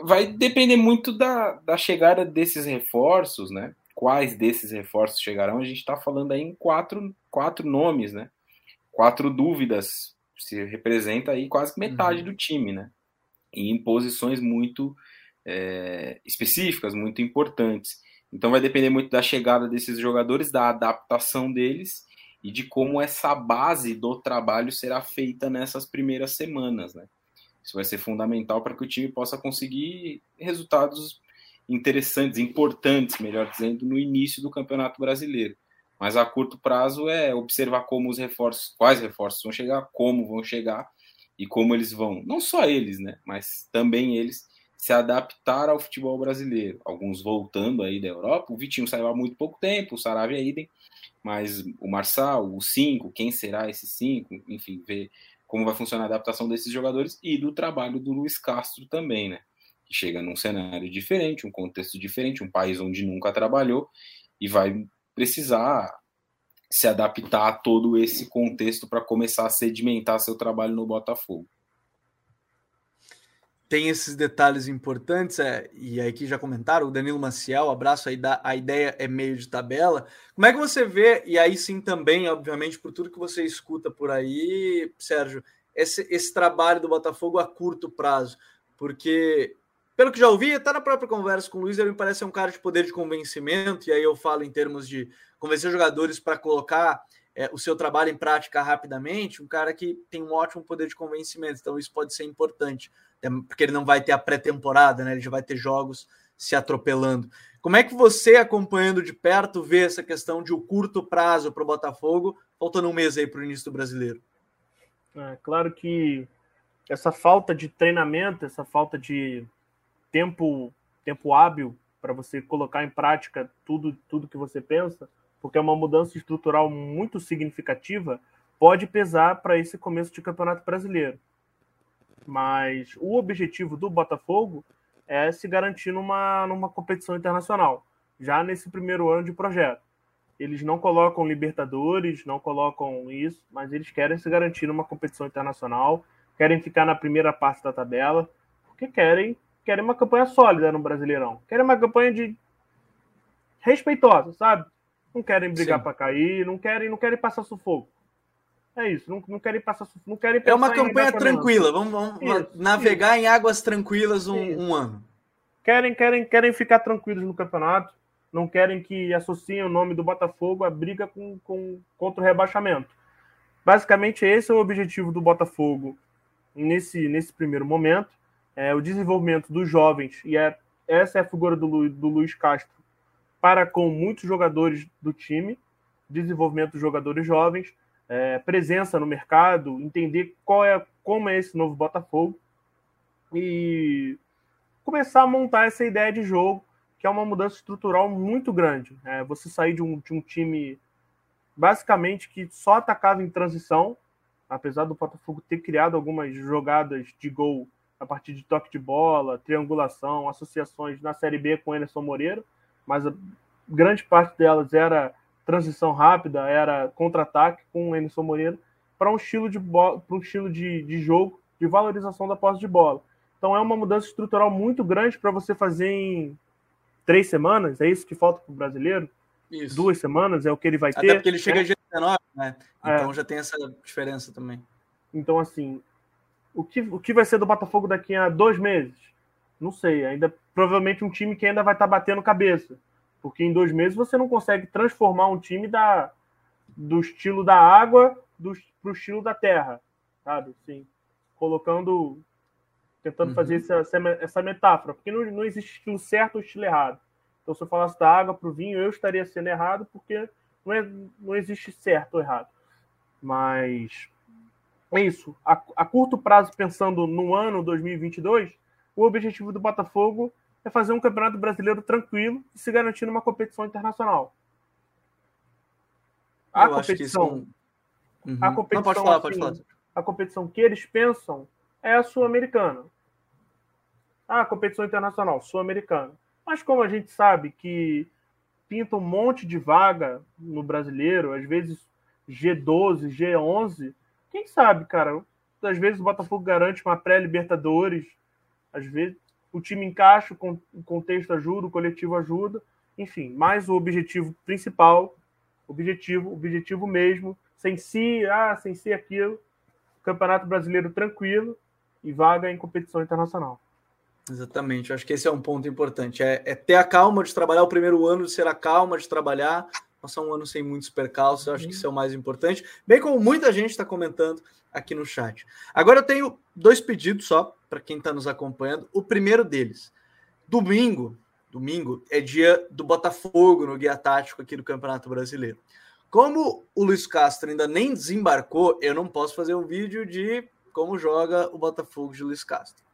Vai depender muito da, da chegada desses reforços, né? Quais desses reforços chegarão? A gente está falando aí em quatro, quatro nomes, né? Quatro dúvidas. Se representa aí quase metade uhum. do time, né? E em posições muito é, específicas, muito importantes. Então vai depender muito da chegada desses jogadores, da adaptação deles e de como essa base do trabalho será feita nessas primeiras semanas, né? Isso vai ser fundamental para que o time possa conseguir resultados interessantes, importantes, melhor dizendo, no início do Campeonato Brasileiro. Mas a curto prazo é observar como os reforços, quais reforços vão chegar, como vão chegar e como eles vão, não só eles, né, mas também eles se adaptar ao futebol brasileiro. Alguns voltando aí da Europa, o Vitinho saiu há muito pouco tempo, o Saravia idem, mas o Marçal, o 5, quem será esse 5, enfim, ver como vai funcionar a adaptação desses jogadores e do trabalho do Luiz Castro também, né? Que chega num cenário diferente, um contexto diferente, um país onde nunca trabalhou e vai precisar se adaptar a todo esse contexto para começar a sedimentar seu trabalho no Botafogo tem esses detalhes importantes, é, e aí que já comentaram, o Danilo Maciel, abraço aí, da, a ideia é meio de tabela. Como é que você vê, e aí sim também, obviamente, por tudo que você escuta por aí, Sérgio, esse, esse trabalho do Botafogo a curto prazo? Porque, pelo que já ouvi, até na própria conversa com o Luiz, ele me parece um cara de poder de convencimento, e aí eu falo em termos de convencer jogadores para colocar é, o seu trabalho em prática rapidamente, um cara que tem um ótimo poder de convencimento, então isso pode ser importante porque ele não vai ter a pré-temporada, né? Ele já vai ter jogos se atropelando. Como é que você, acompanhando de perto, vê essa questão de o um curto prazo para o Botafogo, faltando um mês aí para o início do brasileiro? É claro que essa falta de treinamento, essa falta de tempo, tempo hábil para você colocar em prática tudo, tudo que você pensa, porque é uma mudança estrutural muito significativa, pode pesar para esse começo de campeonato brasileiro. Mas o objetivo do Botafogo é se garantir numa, numa competição internacional, já nesse primeiro ano de projeto. Eles não colocam Libertadores, não colocam isso, mas eles querem se garantir numa competição internacional, querem ficar na primeira parte da tabela, porque querem, querem uma campanha sólida no Brasileirão. Querem uma campanha de respeitosa, sabe? Não querem brigar para cair, não querem, não querem passar sufoco. É isso, não, não querem passar. Não querem é uma campanha tranquila. Vamos, vamos isso, navegar isso. em águas tranquilas um, um, ano. Querem, querem, querem ficar tranquilos no campeonato. Não querem que associem o nome do Botafogo à briga com, com, contra o rebaixamento. Basicamente, esse é o objetivo do Botafogo nesse, nesse primeiro momento. É o desenvolvimento dos jovens, e é, essa é a figura do, do Luiz Castro para com muitos jogadores do time, desenvolvimento dos jogadores jovens é, presença no mercado, entender qual é, como é esse novo Botafogo e começar a montar essa ideia de jogo, que é uma mudança estrutural muito grande. É, você sair de um, de um time basicamente que só atacava em transição, apesar do Botafogo ter criado algumas jogadas de gol a partir de toque de bola, triangulação, associações na Série B com Emerson Moreira, mas a grande parte delas era transição rápida, era contra-ataque com o Emerson Moreira, para um estilo, de, para um estilo de, de jogo de valorização da posse de bola. Então é uma mudança estrutural muito grande para você fazer em três semanas, é isso que falta para o brasileiro? Isso. Duas semanas é o que ele vai Até ter. Até porque ele chega é. dia 19, né? Então é. já tem essa diferença também. Então, assim, o que, o que vai ser do Botafogo daqui a dois meses? Não sei. Ainda provavelmente um time que ainda vai estar tá batendo cabeça. Porque em dois meses você não consegue transformar um time da, do estilo da água para o estilo da terra, sabe? Sim. Colocando. Tentando uhum. fazer essa, essa metáfora. Porque não, não existe estilo certo ou estilo errado. Então, se eu falasse da água para o vinho, eu estaria sendo errado, porque não, é, não existe certo ou errado. Mas é isso. A, a curto prazo, pensando no ano 2022, o objetivo do Botafogo é fazer um campeonato brasileiro tranquilo e se garantir numa competição internacional. A Eu competição. Uhum. A competição, Não, pode falar, assim, pode falar. A competição que eles pensam é a sul-americana. Ah, a competição internacional, sul-americana. Mas como a gente sabe que pinta um monte de vaga no brasileiro, às vezes G12, G11, quem sabe, cara? Às vezes o Botafogo garante uma pré-Libertadores, às vezes o time encaixa, o contexto ajuda, o coletivo ajuda, enfim, mas o objetivo principal, objetivo, objetivo mesmo, sem si, ah, sem si aquilo, Campeonato Brasileiro tranquilo e vaga em competição internacional. Exatamente, acho que esse é um ponto importante, é, é ter a calma de trabalhar o primeiro ano, ser a calma de trabalhar, passar um ano sem muitos percalços, eu acho que isso é o mais importante, bem como muita gente está comentando aqui no chat. Agora eu tenho dois pedidos só para quem está nos acompanhando. O primeiro deles, domingo, domingo é dia do Botafogo no guia tático aqui do Campeonato Brasileiro. Como o Luiz Castro ainda nem desembarcou, eu não posso fazer um vídeo de como joga o Botafogo de Luiz Castro.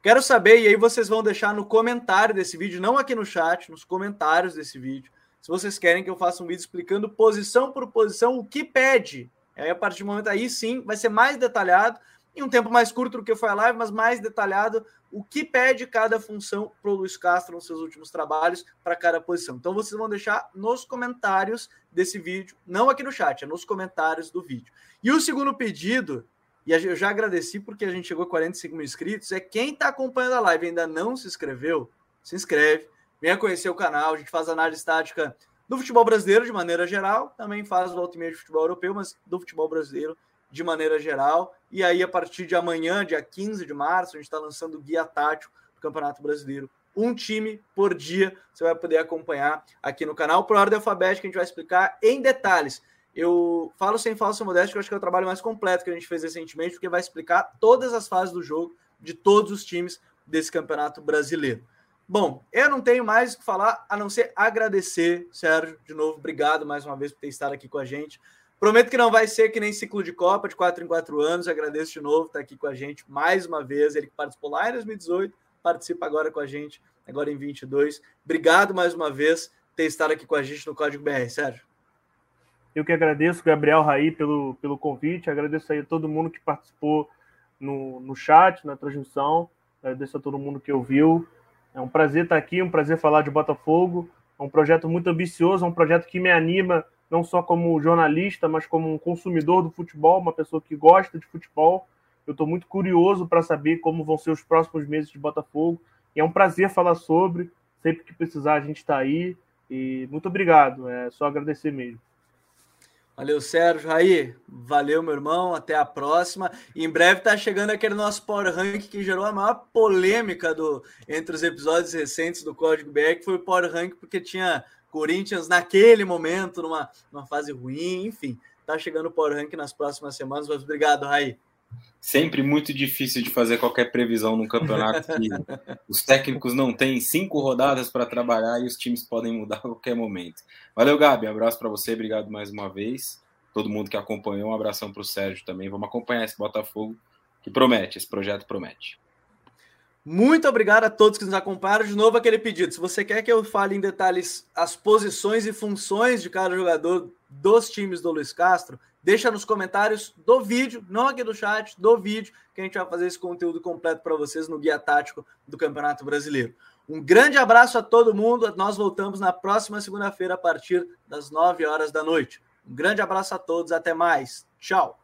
Quero saber, e aí vocês vão deixar no comentário desse vídeo, não aqui no chat, nos comentários desse vídeo, se vocês querem que eu faça um vídeo explicando posição por posição o que pede. Aí, a partir do momento aí, sim, vai ser mais detalhado, em um tempo mais curto do que foi a live, mas mais detalhado o que pede cada função para o Luiz Castro nos seus últimos trabalhos para cada posição. Então vocês vão deixar nos comentários desse vídeo, não aqui no chat, é nos comentários do vídeo. E o segundo pedido, e eu já agradeci porque a gente chegou a 45 mil inscritos, é quem está acompanhando a live e ainda não se inscreveu, se inscreve, Venha conhecer o canal, a gente faz análise tática do futebol brasileiro de maneira geral, também faz volta e meia de futebol europeu, mas do futebol brasileiro de maneira geral. E aí, a partir de amanhã, dia 15 de março, a gente está lançando o guia tático do Campeonato Brasileiro. Um time por dia, você vai poder acompanhar aqui no canal. Por ordem alfabética, a gente vai explicar em detalhes. Eu falo sem falsa modéstia, que eu acho que é o trabalho mais completo que a gente fez recentemente, porque vai explicar todas as fases do jogo de todos os times desse Campeonato Brasileiro. Bom, eu não tenho mais o que falar a não ser agradecer, Sérgio, de novo, obrigado mais uma vez por ter estado aqui com a gente. Prometo que não vai ser que nem ciclo de Copa, de quatro em quatro anos. agradeço de novo estar aqui com a gente mais uma vez. Ele que participou lá em 2018, participa agora com a gente, agora em 22. Obrigado mais uma vez por ter estado aqui com a gente no Código BR, Sérgio. Eu que agradeço, Gabriel Raí, pelo, pelo convite. Agradeço aí a todo mundo que participou no, no chat, na transmissão. Agradeço a todo mundo que ouviu. É um prazer estar aqui, um prazer falar de Botafogo. É um projeto muito ambicioso, é um projeto que me anima não só como jornalista, mas como um consumidor do futebol, uma pessoa que gosta de futebol. Eu estou muito curioso para saber como vão ser os próximos meses de Botafogo. E é um prazer falar sobre. Sempre que precisar, a gente está aí. E muito obrigado. É só agradecer mesmo. Valeu, Sérgio. Aí, valeu, meu irmão. Até a próxima. E em breve tá chegando aquele nosso Power Rank que gerou a maior polêmica do, entre os episódios recentes do Código BR, que foi o Power Rank, porque tinha Corinthians naquele momento, numa, numa fase ruim. Enfim, tá chegando o Power Rank nas próximas semanas. Mas obrigado, Raí. Sempre muito difícil de fazer qualquer previsão num campeonato que os técnicos não têm cinco rodadas para trabalhar e os times podem mudar a qualquer momento. Valeu, Gabi. Abraço para você. Obrigado mais uma vez. Todo mundo que acompanhou. Um abração para o Sérgio também. Vamos acompanhar esse Botafogo que promete. Esse projeto promete. Muito obrigado a todos que nos acompanharam. De novo, aquele pedido. Se você quer que eu fale em detalhes as posições e funções de cada jogador dos times do Luiz Castro, deixa nos comentários do vídeo, não aqui do chat, do vídeo, que a gente vai fazer esse conteúdo completo para vocês no guia tático do Campeonato Brasileiro. Um grande abraço a todo mundo. Nós voltamos na próxima segunda-feira a partir das 9 horas da noite. Um grande abraço a todos. Até mais. Tchau.